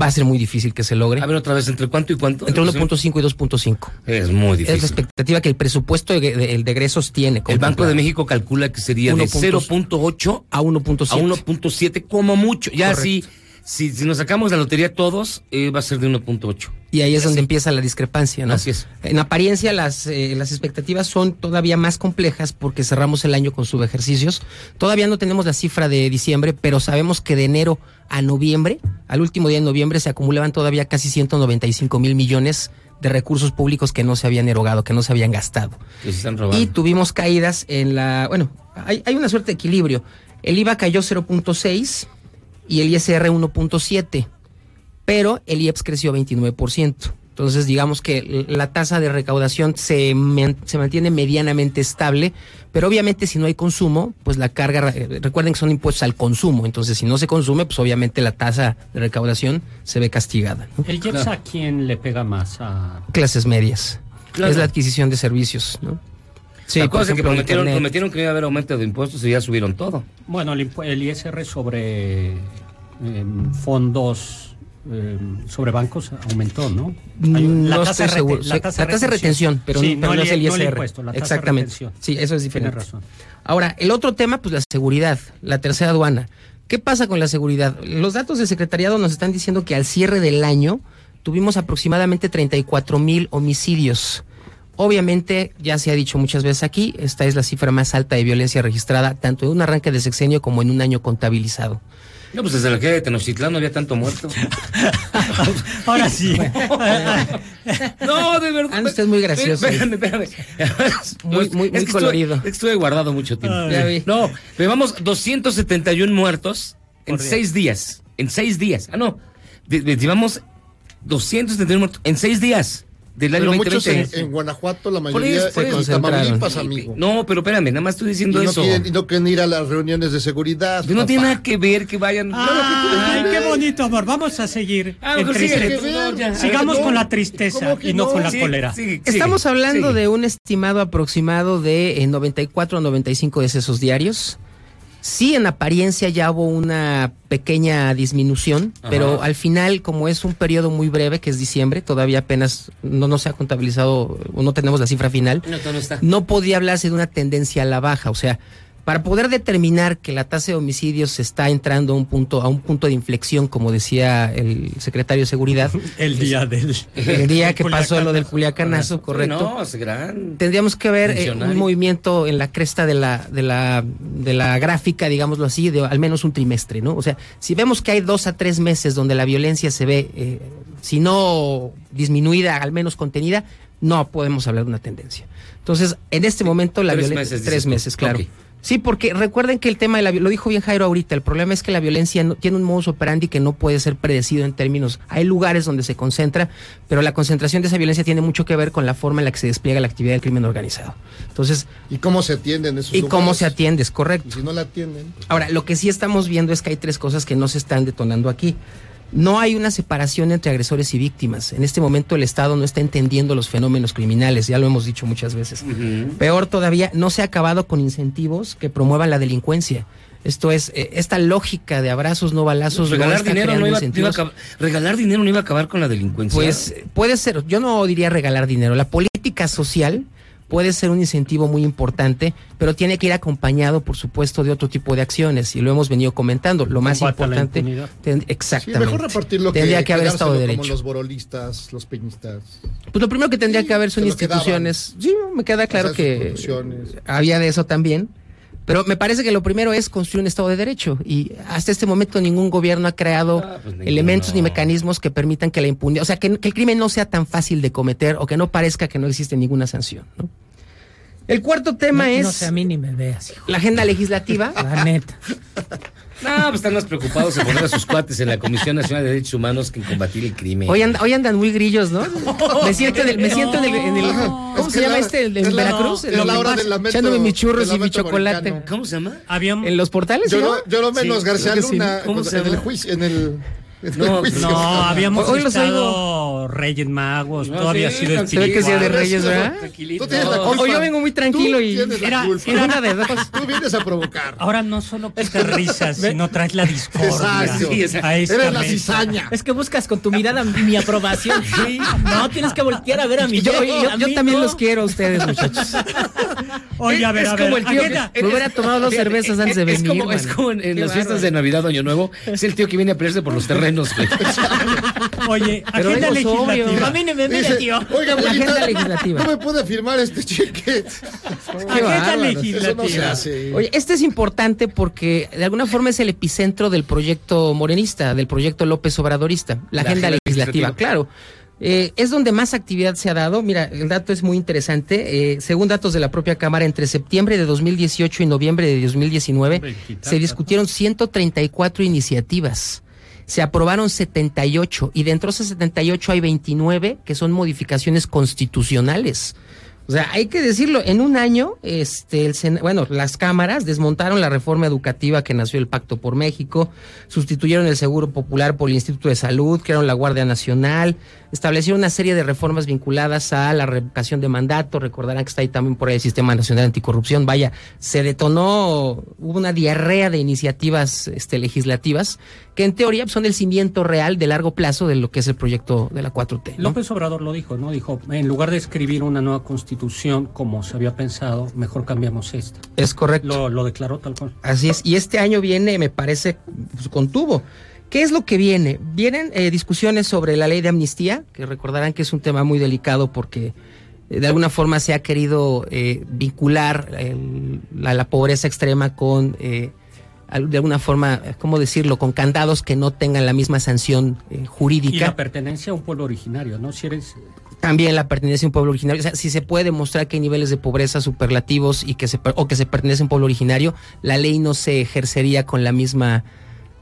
Va a ser muy difícil que se logre. A ver otra vez, ¿entre cuánto y cuánto? Entre 1.5 y 2.5. Es muy Es la difícil. expectativa que el presupuesto de, de- de egresos tiene. El Banco de México calcula que sería de 0.8 a 1.7. a 1.7 como mucho. Ya Correcto. Si, si nos sacamos la lotería todos, eh, va a ser de 1.8. Y ahí es donde empieza la discrepancia, ¿no? Así es. En apariencia, las, eh, las expectativas son todavía más complejas porque cerramos el año con subejercicios. Todavía no tenemos la cifra de diciembre, pero sabemos que de enero a noviembre, al último día de noviembre, se acumulaban todavía casi 195 mil millones de recursos públicos que no se habían erogado, que no se habían gastado. Que se están robando. Y tuvimos caídas en la. Bueno, hay, hay una suerte de equilibrio. El IVA cayó 0.6 y el ISR 1.7, pero el IEPS creció 29%. Entonces, digamos que la tasa de recaudación se, man- se mantiene medianamente estable, pero obviamente si no hay consumo, pues la carga, eh, recuerden que son impuestos al consumo, entonces si no se consume, pues obviamente la tasa de recaudación se ve castigada. ¿no? ¿El IEPS a quién le pega más? A... Clases medias. Claro. Es la adquisición de servicios, ¿no? Sí, Acuérdense que ejemplo, prometieron, Internet. prometieron que iba a haber aumento de impuestos y ya subieron todo. Bueno, el, el ISR sobre em, fondos eh, sobre bancos aumentó, ¿no? Mm, Hay- no tasa estoy rete- seguro. Sí, la tasa de retención, pero, Sí, pero no, es el no ISR. impuesto, la tasa Exactamente. Sí, eso es diferente. Tienes razón. Ahora, el otro tema, pues la seguridad, la tercera aduana. ¿Qué pasa con la seguridad? Los datos del secretariado nos están diciendo que al cierre del año tuvimos aproximadamente 34 mil homicidios. Obviamente, ya se ha dicho muchas veces aquí, esta es la cifra más alta de violencia registrada, tanto en un arranque de sexenio como en un año contabilizado. No, pues desde la que de Tenochtitlán no había tanto muerto. Ahora sí. No, de verdad. Anda usted muy gracioso. Espérame, espérame. Muy- muy- colorido. es que estuve guardado mucho tiempo. Ay. Vi. No, llevamos 271 muertos en Por día. seis días. En seis días. Ah, no. De- de- llevamos 271 muertos en seis días del año Pero muchos en, 2020. en Guanajuato, la mayoría por eso. en Tamaulipas, amigo. No, pero espérame, nada más estoy diciendo y no eso. Quieren, y no quieren ir a las reuniones de seguridad. no tiene nada que ver que vayan. Ay, qué bonito, amor. Vamos a seguir. Ah, en ver. No. Sigamos No, con la tristeza ¿cómo que y no, no? con la Sí, cólera. sí. Estamos hablando sigue. de un estimado aproximado de eh, 94 o 95 decesos diarios. Sí, en apariencia ya hubo una pequeña disminución, Ajá. pero al final, como es un periodo muy breve, que es diciembre, todavía apenas no nos se ha contabilizado o no tenemos la cifra final, No, no, no está. no podía hablarse de una tendencia a la baja. O sea, para poder determinar que la tasa de homicidios está entrando a un punto, a un punto de inflexión, como decía el secretario de Seguridad. El día del. El día que pasó lo del. Culiacanazo, correcto. No, es gran. Tendríamos que ver eh, un movimiento en la cresta de la, de la, de la gráfica, digámoslo así, de al menos un trimestre, ¿no? O sea, si vemos que hay dos a tres meses donde la violencia se ve, eh, si no disminuida, al menos contenida, no podemos hablar de una tendencia. Entonces, en este momento la Tres violencia. meses, Tres meses, claro. Sí, porque recuerden que el tema de la lo dijo bien Jairo ahorita, el problema es que la violencia no- tiene un modus operandi que no puede ser predecido en términos, hay lugares donde se concentra, pero la concentración de esa violencia tiene mucho que ver con la forma en la que se despliega la actividad del crimen organizado. Entonces, ¿Y cómo se atienden esos y cómo se atiende, es correcto. Y si no la atienden. Ahora, lo que sí estamos viendo es que hay tres cosas que no se están detonando aquí. No hay una separación entre agresores y víctimas. En este momento el Estado no está entendiendo los fenómenos criminales, ya lo hemos dicho muchas veces. Peor todavía, no se ha acabado con incentivos que promuevan la delincuencia. Esto es, eh, esta lógica de abrazos, no balazos, no regalar está dinero no iba, no iba a regalar dinero no iba a acabar con la delincuencia. Pues puede ser, yo no diría regalar dinero. La política social puede ser un incentivo muy importante, pero tiene que ir acompañado, por supuesto, de otro tipo de acciones. Y lo hemos venido comentando. Lo más importante. ten- Sí, exactamente. mejor repartirlo que, Tendría que haber Estado de Derecho. como los borolistas, los peñistas. Pues lo primero que tendría que haber son lo instituciones. Sí, me queda claro que había de eso también. Pero me parece que lo primero es construir un Estado de Derecho. Y hasta este momento ningún gobierno ha creado Ah, pues elementos ni mecanismos que permitan que la impunidad, o sea, que, que el crimen no sea tan fácil de cometer o que no parezca que no existe ninguna sanción. ¿no? El cuarto tema No, es no sé, a mí ni me veas, hijo. la agenda legislativa. La neta. No, pues están más preocupados en poner a sus cuates en la Comisión Nacional de Derechos Humanos que en combatir el crimen. Hoy, anda- hoy andan muy grillos, ¿no? Me siento en el, me siento en el, en el- ¿cómo Es se llama la- este? Es en la- Veracruz. es En la el- hora del lamento- Echándome mis churros y mi chocolate. americano. ¿Cómo se llama? Habíamos- ¿En los portales? Yo llama? yo lo menos Sí, García. Luna ¿Cómo se en el llama? juicio, en el, en el No. No, habíamos Hoy los estado Reyes Magos, No, todo había sí, sido tranquilo. Se ve que sí es de espiritual. Reyes, ¿verdad? Tranquilito. Tú tienes la culpa. Hoy yo vengo muy tranquilo y Era- era una de dos. Tú vienes a provocar. Ahora no solo quitas risas, sino traes la discordia. Exacto. Eres la mesa. cizaña. Es que buscas con tu mirada mi aprobación. No, tienes que voltear a ver a mi Yo, yo- a yo mí también no. los quiero a ustedes, muchachos. Oye, a ver, es a ver. como el tío agenda. que me hubiera tomado dos cervezas antes de es venir. es como en, las fiestas de Navidad Año Nuevo. Es el tío que viene a pelearse por los terrenos, güey. Oye, Pero agenda legislativa. A mí no me mire, Dice, tío. oiga, La abuelita, agenda legislativa. ¿no me puede firmar este cheque? Qué Agenda bárbaro. legislativa. Eso no se hace. Oye, este es importante porque de alguna forma es el epicentro del proyecto morenista, del proyecto López Obradorista, la, La agenda, agenda legislativa, legislativa. claro. Eh, es donde más actividad se ha dado. Mira, el dato es muy interesante. Eh, según datos de la propia Cámara, entre septiembre de 2018 y noviembre de 2019 Hombre, quita, se discutieron 134 iniciativas. Se aprobaron 78 y dentro de esas 78 hay 29 que son modificaciones constitucionales. O sea, hay que decirlo, en un año, este, el bueno, las cámaras desmontaron la reforma educativa que nació el Pacto por México, sustituyeron el Seguro Popular por el Instituto de Salud, crearon la Guardia Nacional, establecieron una serie de reformas vinculadas a la revocación de mandato, recordarán que está ahí también por ahí el Sistema Nacional Anticorrupción, vaya, se detonó, hubo una diarrea de iniciativas este, legislativas que en teoría son el cimiento real de largo plazo de lo que es el proyecto de la 4T. ¿no? López Obrador lo dijo, ¿no? Dijo, en lugar de escribir una nueva constitución como se había pensado, mejor cambiamos esta. Es correcto. Lo, lo declaró tal cual. Así es, y este año viene, me parece, pues, con tubo. ¿Qué es lo que viene? Vienen eh, discusiones sobre la ley de amnistía, que recordarán que es un tema muy delicado porque eh, de alguna forma se ha querido eh, vincular el- la, la pobreza extrema con, eh, de alguna forma, ¿cómo decirlo?, con candados que no tengan la misma sanción eh, Y jurídica. la pertenencia a un pueblo originario, ¿no? Si eres También la pertenencia a un pueblo originario. O sea, si se puede demostrar que hay niveles de pobreza superlativos y que se, o que se pertenece a un pueblo originario, la ley no se ejercería con la misma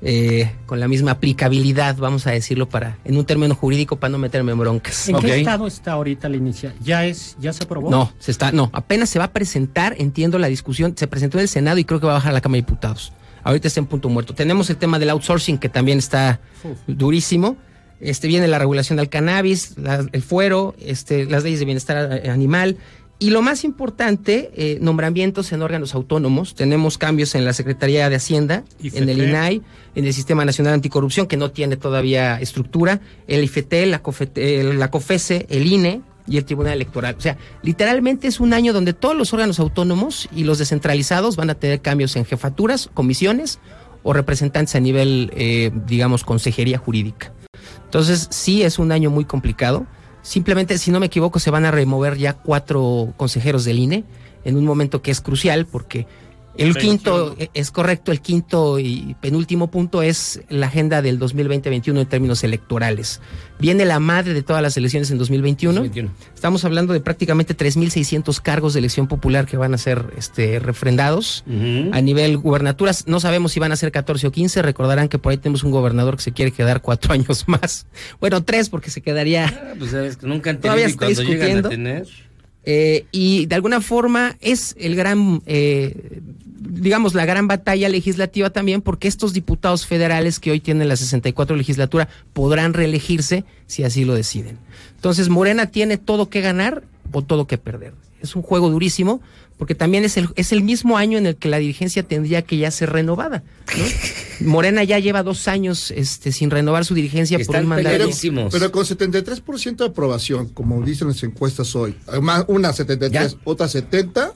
eh, con la misma aplicabilidad, vamos a decirlo para en un término jurídico para no meterme en broncas. ¿En qué estado está ahorita la inicia? ¿Ya es, ya se aprobó? No, se está, no, apenas se va a presentar, entiendo la discusión, se presentó en el Senado y creo que va a bajar a la Cámara de Diputados. Ahorita está en punto muerto. Tenemos el tema del outsourcing que también está durísimo. Este viene la regulación del cannabis, la- el fuero, este, las leyes de bienestar eh, animal. Y lo más importante, eh, nombramientos en órganos autónomos. Tenemos cambios en la Secretaría de Hacienda, en el. INAI, en el Sistema Nacional Anticorrupción, que no tiene todavía estructura, el IFT, la, COFET- eh, la COFESE, el INE y el Tribunal Electoral. O sea, literalmente es un año donde todos los órganos autónomos y los descentralizados van a tener cambios en jefaturas, comisiones o representantes a nivel, eh, digamos, consejería jurídica. Entonces, sí es un año muy complicado. Simplemente, si no me equivoco, se van a remover ya cuatro consejeros del INE en un momento que es crucial porque el Sí, quinto, eh, es correcto, el quinto y penúltimo punto es la agenda del 2020-21 en términos electorales. Viene la madre de todas las elecciones en 2021. Estamos hablando de prácticamente 3.600 cargos de elección popular que van a ser este, refrendados a nivel gubernaturas. No sabemos si van a ser 14 o 15. Recordarán que por ahí tenemos un gobernador que se quiere quedar cuatro años más. Bueno, tres porque se quedaría Pues sabes que nunca han Todavía está cuando llegan discutiendo. a tener. Eh, y de alguna forma es el gran, eh, digamos, la gran batalla legislativa también, porque estos diputados federales que hoy tienen la 64 legislatura podrán reelegirse si así lo deciden. Entonces, Morena tiene todo que ganar o todo que perder. Es un juego durísimo, porque también es el, es el mismo año en el que la dirigencia tendría que ya ser renovada. ¿no? Morena ya lleva dos años este, sin renovar su dirigencia por un mandato. Pero, pero con 73% de aprobación, como dicen las encuestas hoy, además una 73, otra 70,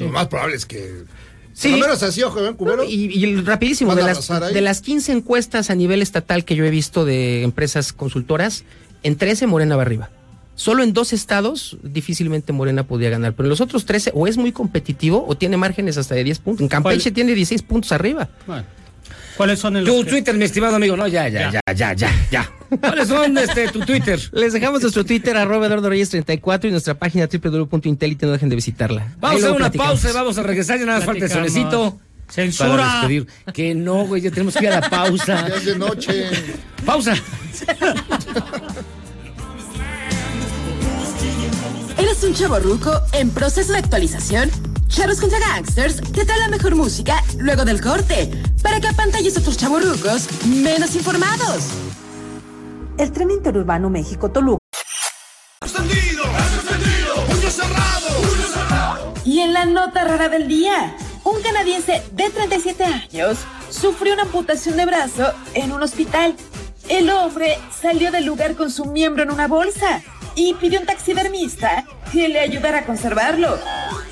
lo más probable es que... Sí. Por lo menos así, ojo, ¿ven, Cubero? Y, y rapidísimo, de las, de las 15 encuestas a nivel estatal que yo he visto de empresas consultoras, en 13 Morena va arriba. Solo en dos estados difícilmente Morena podía ganar, pero en los otros 13 o es muy competitivo o tiene márgenes hasta de 10 puntos. En Campeche ¿Cuál? tiene 16 puntos arriba. Bueno. ¿Cuáles son el Tu Twitter, mi estimado amigo. No, ya, ya, ya, ya, ya, ya. ¿Cuáles son este, tu Twitter? Les dejamos nuestro Twitter, arroba Eduardo Reyes 34 y nuestra página www.intelite, no dejen de visitarla. Vamos a una platicamos. pausa y vamos a regresar. Ya nada más falta el solecito. ¡Censura! Que no, güey, ya tenemos que ir a la pausa. Ya es de noche. Pausa. ¿Eres un chavo ruco en proceso de actualización? Charros contra Gangsters te trae la mejor música luego del corte para que apantalles a tus chavorrucos menos informados. El tren interurbano México-Toluca. Y en la nota rara del día, un canadiense de 37 años sufrió una amputación de brazo en un hospital. El hombre salió del lugar con su miembro en una bolsa y pidió un taxidermista que le ayudara a conservarlo.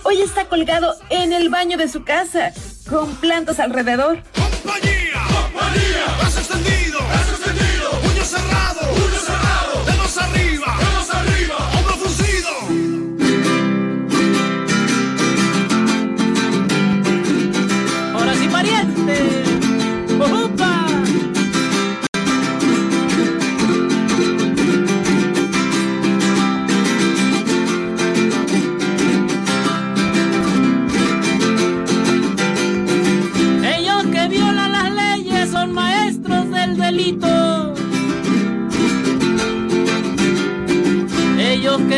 Hoy está colgado en el baño de su casa, con plantas alrededor. Brazo extendido, brazo extendido,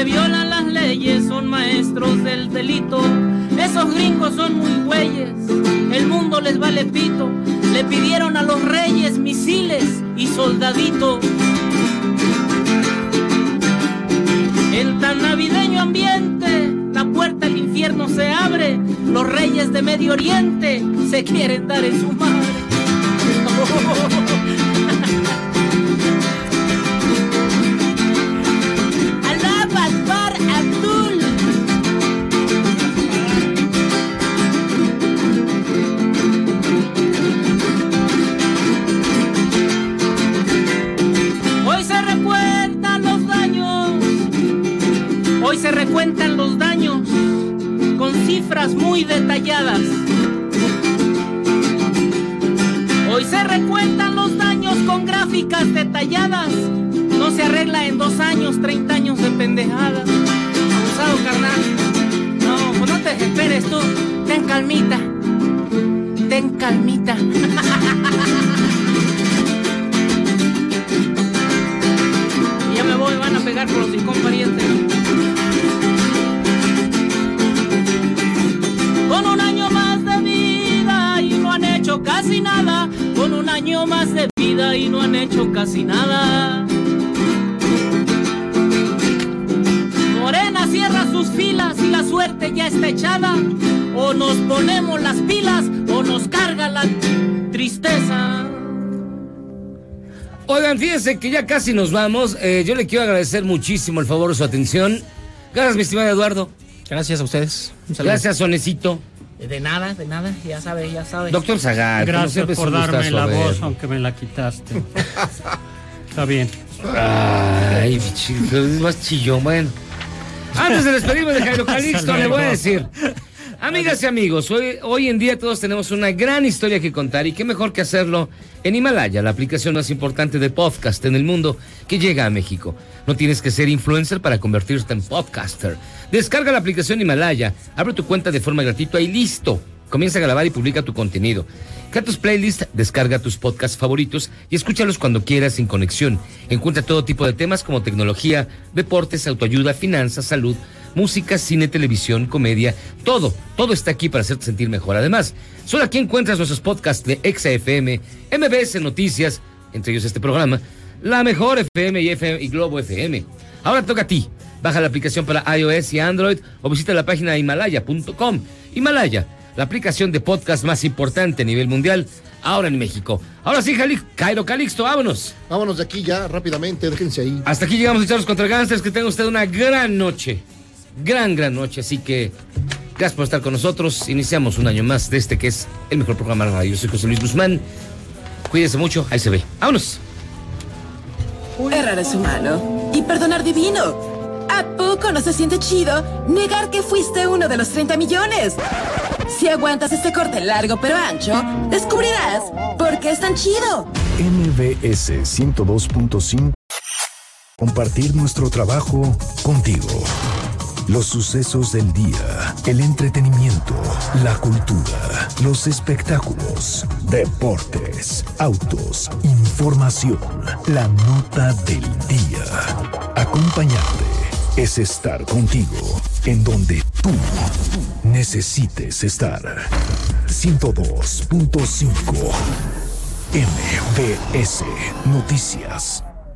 violan las leyes son maestros del delito. Esos gringos son muy güeyes, el mundo les vale pito. Le pidieron a los reyes misiles y soldaditos. En tan navideño ambiente, la puerta al infierno se abre. Los reyes de Medio Oriente se quieren dar en su madre. se recuentan los daños con cifras muy detalladas. Hoy se recuentan los daños con gráficas detalladas. No se arregla en dos años, 30 años de pendejada. Abusado, carnal. No, pues no te desesperes tú. Ten calmita. Ten calmita. ya me voy, van a pegar por los cinco casi nada. Con un año más de vida y no han hecho casi nada. Morena cierra sus filas y la suerte ya está echada. O nos ponemos las pilas o nos carga la tristeza. Oigan, fíjense que ya casi nos vamos. Eh, yo le quiero agradecer muchísimo el favor de su atención. Gracias, mi estimado Eduardo. Gracias a ustedes. Gracias, Sonecito. De nada, de nada, ya sabe, ya sabe. Doctor Zagal. como Gracias por darme gustazo la voz, aunque me la quitaste. Está bien. Ay, chico, es más chillón, bueno. Antes de despedirme de Jairo Calixto, le voy a decir. Amigas y amigos, hoy, hoy en día todos tenemos una gran historia que contar y qué mejor que hacerlo en Himalaya, la aplicación más importante de podcast en el mundo que llega a México. No tienes que ser influencer para convertirte en podcaster. Descarga la aplicación Himalaya, abre tu cuenta de forma gratuita y listo. Comienza a grabar y publica tu contenido. Crea tus playlists, descarga tus podcasts favoritos y escúchalos cuando quieras sin conexión. Encuentra todo tipo de temas como tecnología, deportes, autoayuda, finanzas, salud, música, cine, televisión, comedia, todo, todo está aquí para hacerte sentir mejor. Además, solo aquí encuentras nuestros podcasts de ExaFM, MBS Noticias, entre ellos este programa, La Mejor FM y, FM y Globo FM. Ahora toca a ti. Baja la aplicación para iOS y Android o visita la página himalaya.com. Himalaya, la aplicación de podcast más importante a nivel mundial, ahora en México. Ahora sí, Jali, Cairo Calixto, vámonos. Vámonos de aquí ya rápidamente, déjense ahí. Hasta aquí llegamos a Charlos contra Gangsters. Que tenga usted una gran noche. Gran, gran noche. Así que gracias por estar con nosotros. Iniciamos un año más de este que es el mejor programa de radio. Yo soy José Luis Guzmán. Cuídese mucho. Ahí se ve. Vámonos. Errar es humano y perdonar divino. ¿A poco no se siente chido negar que fuiste uno de los 30 millones? Si aguantas este corte largo pero ancho, descubrirás por qué es tan chido. MBS 102.5. Compartir nuestro trabajo contigo. Los sucesos del día, el entretenimiento, la cultura, los espectáculos, deportes, autos, información, la nota del día. Acompañarte es estar contigo en donde tú necesites estar. 102.5 MBS Noticias.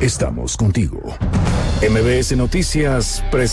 Estamos contigo. MBS Noticias presenta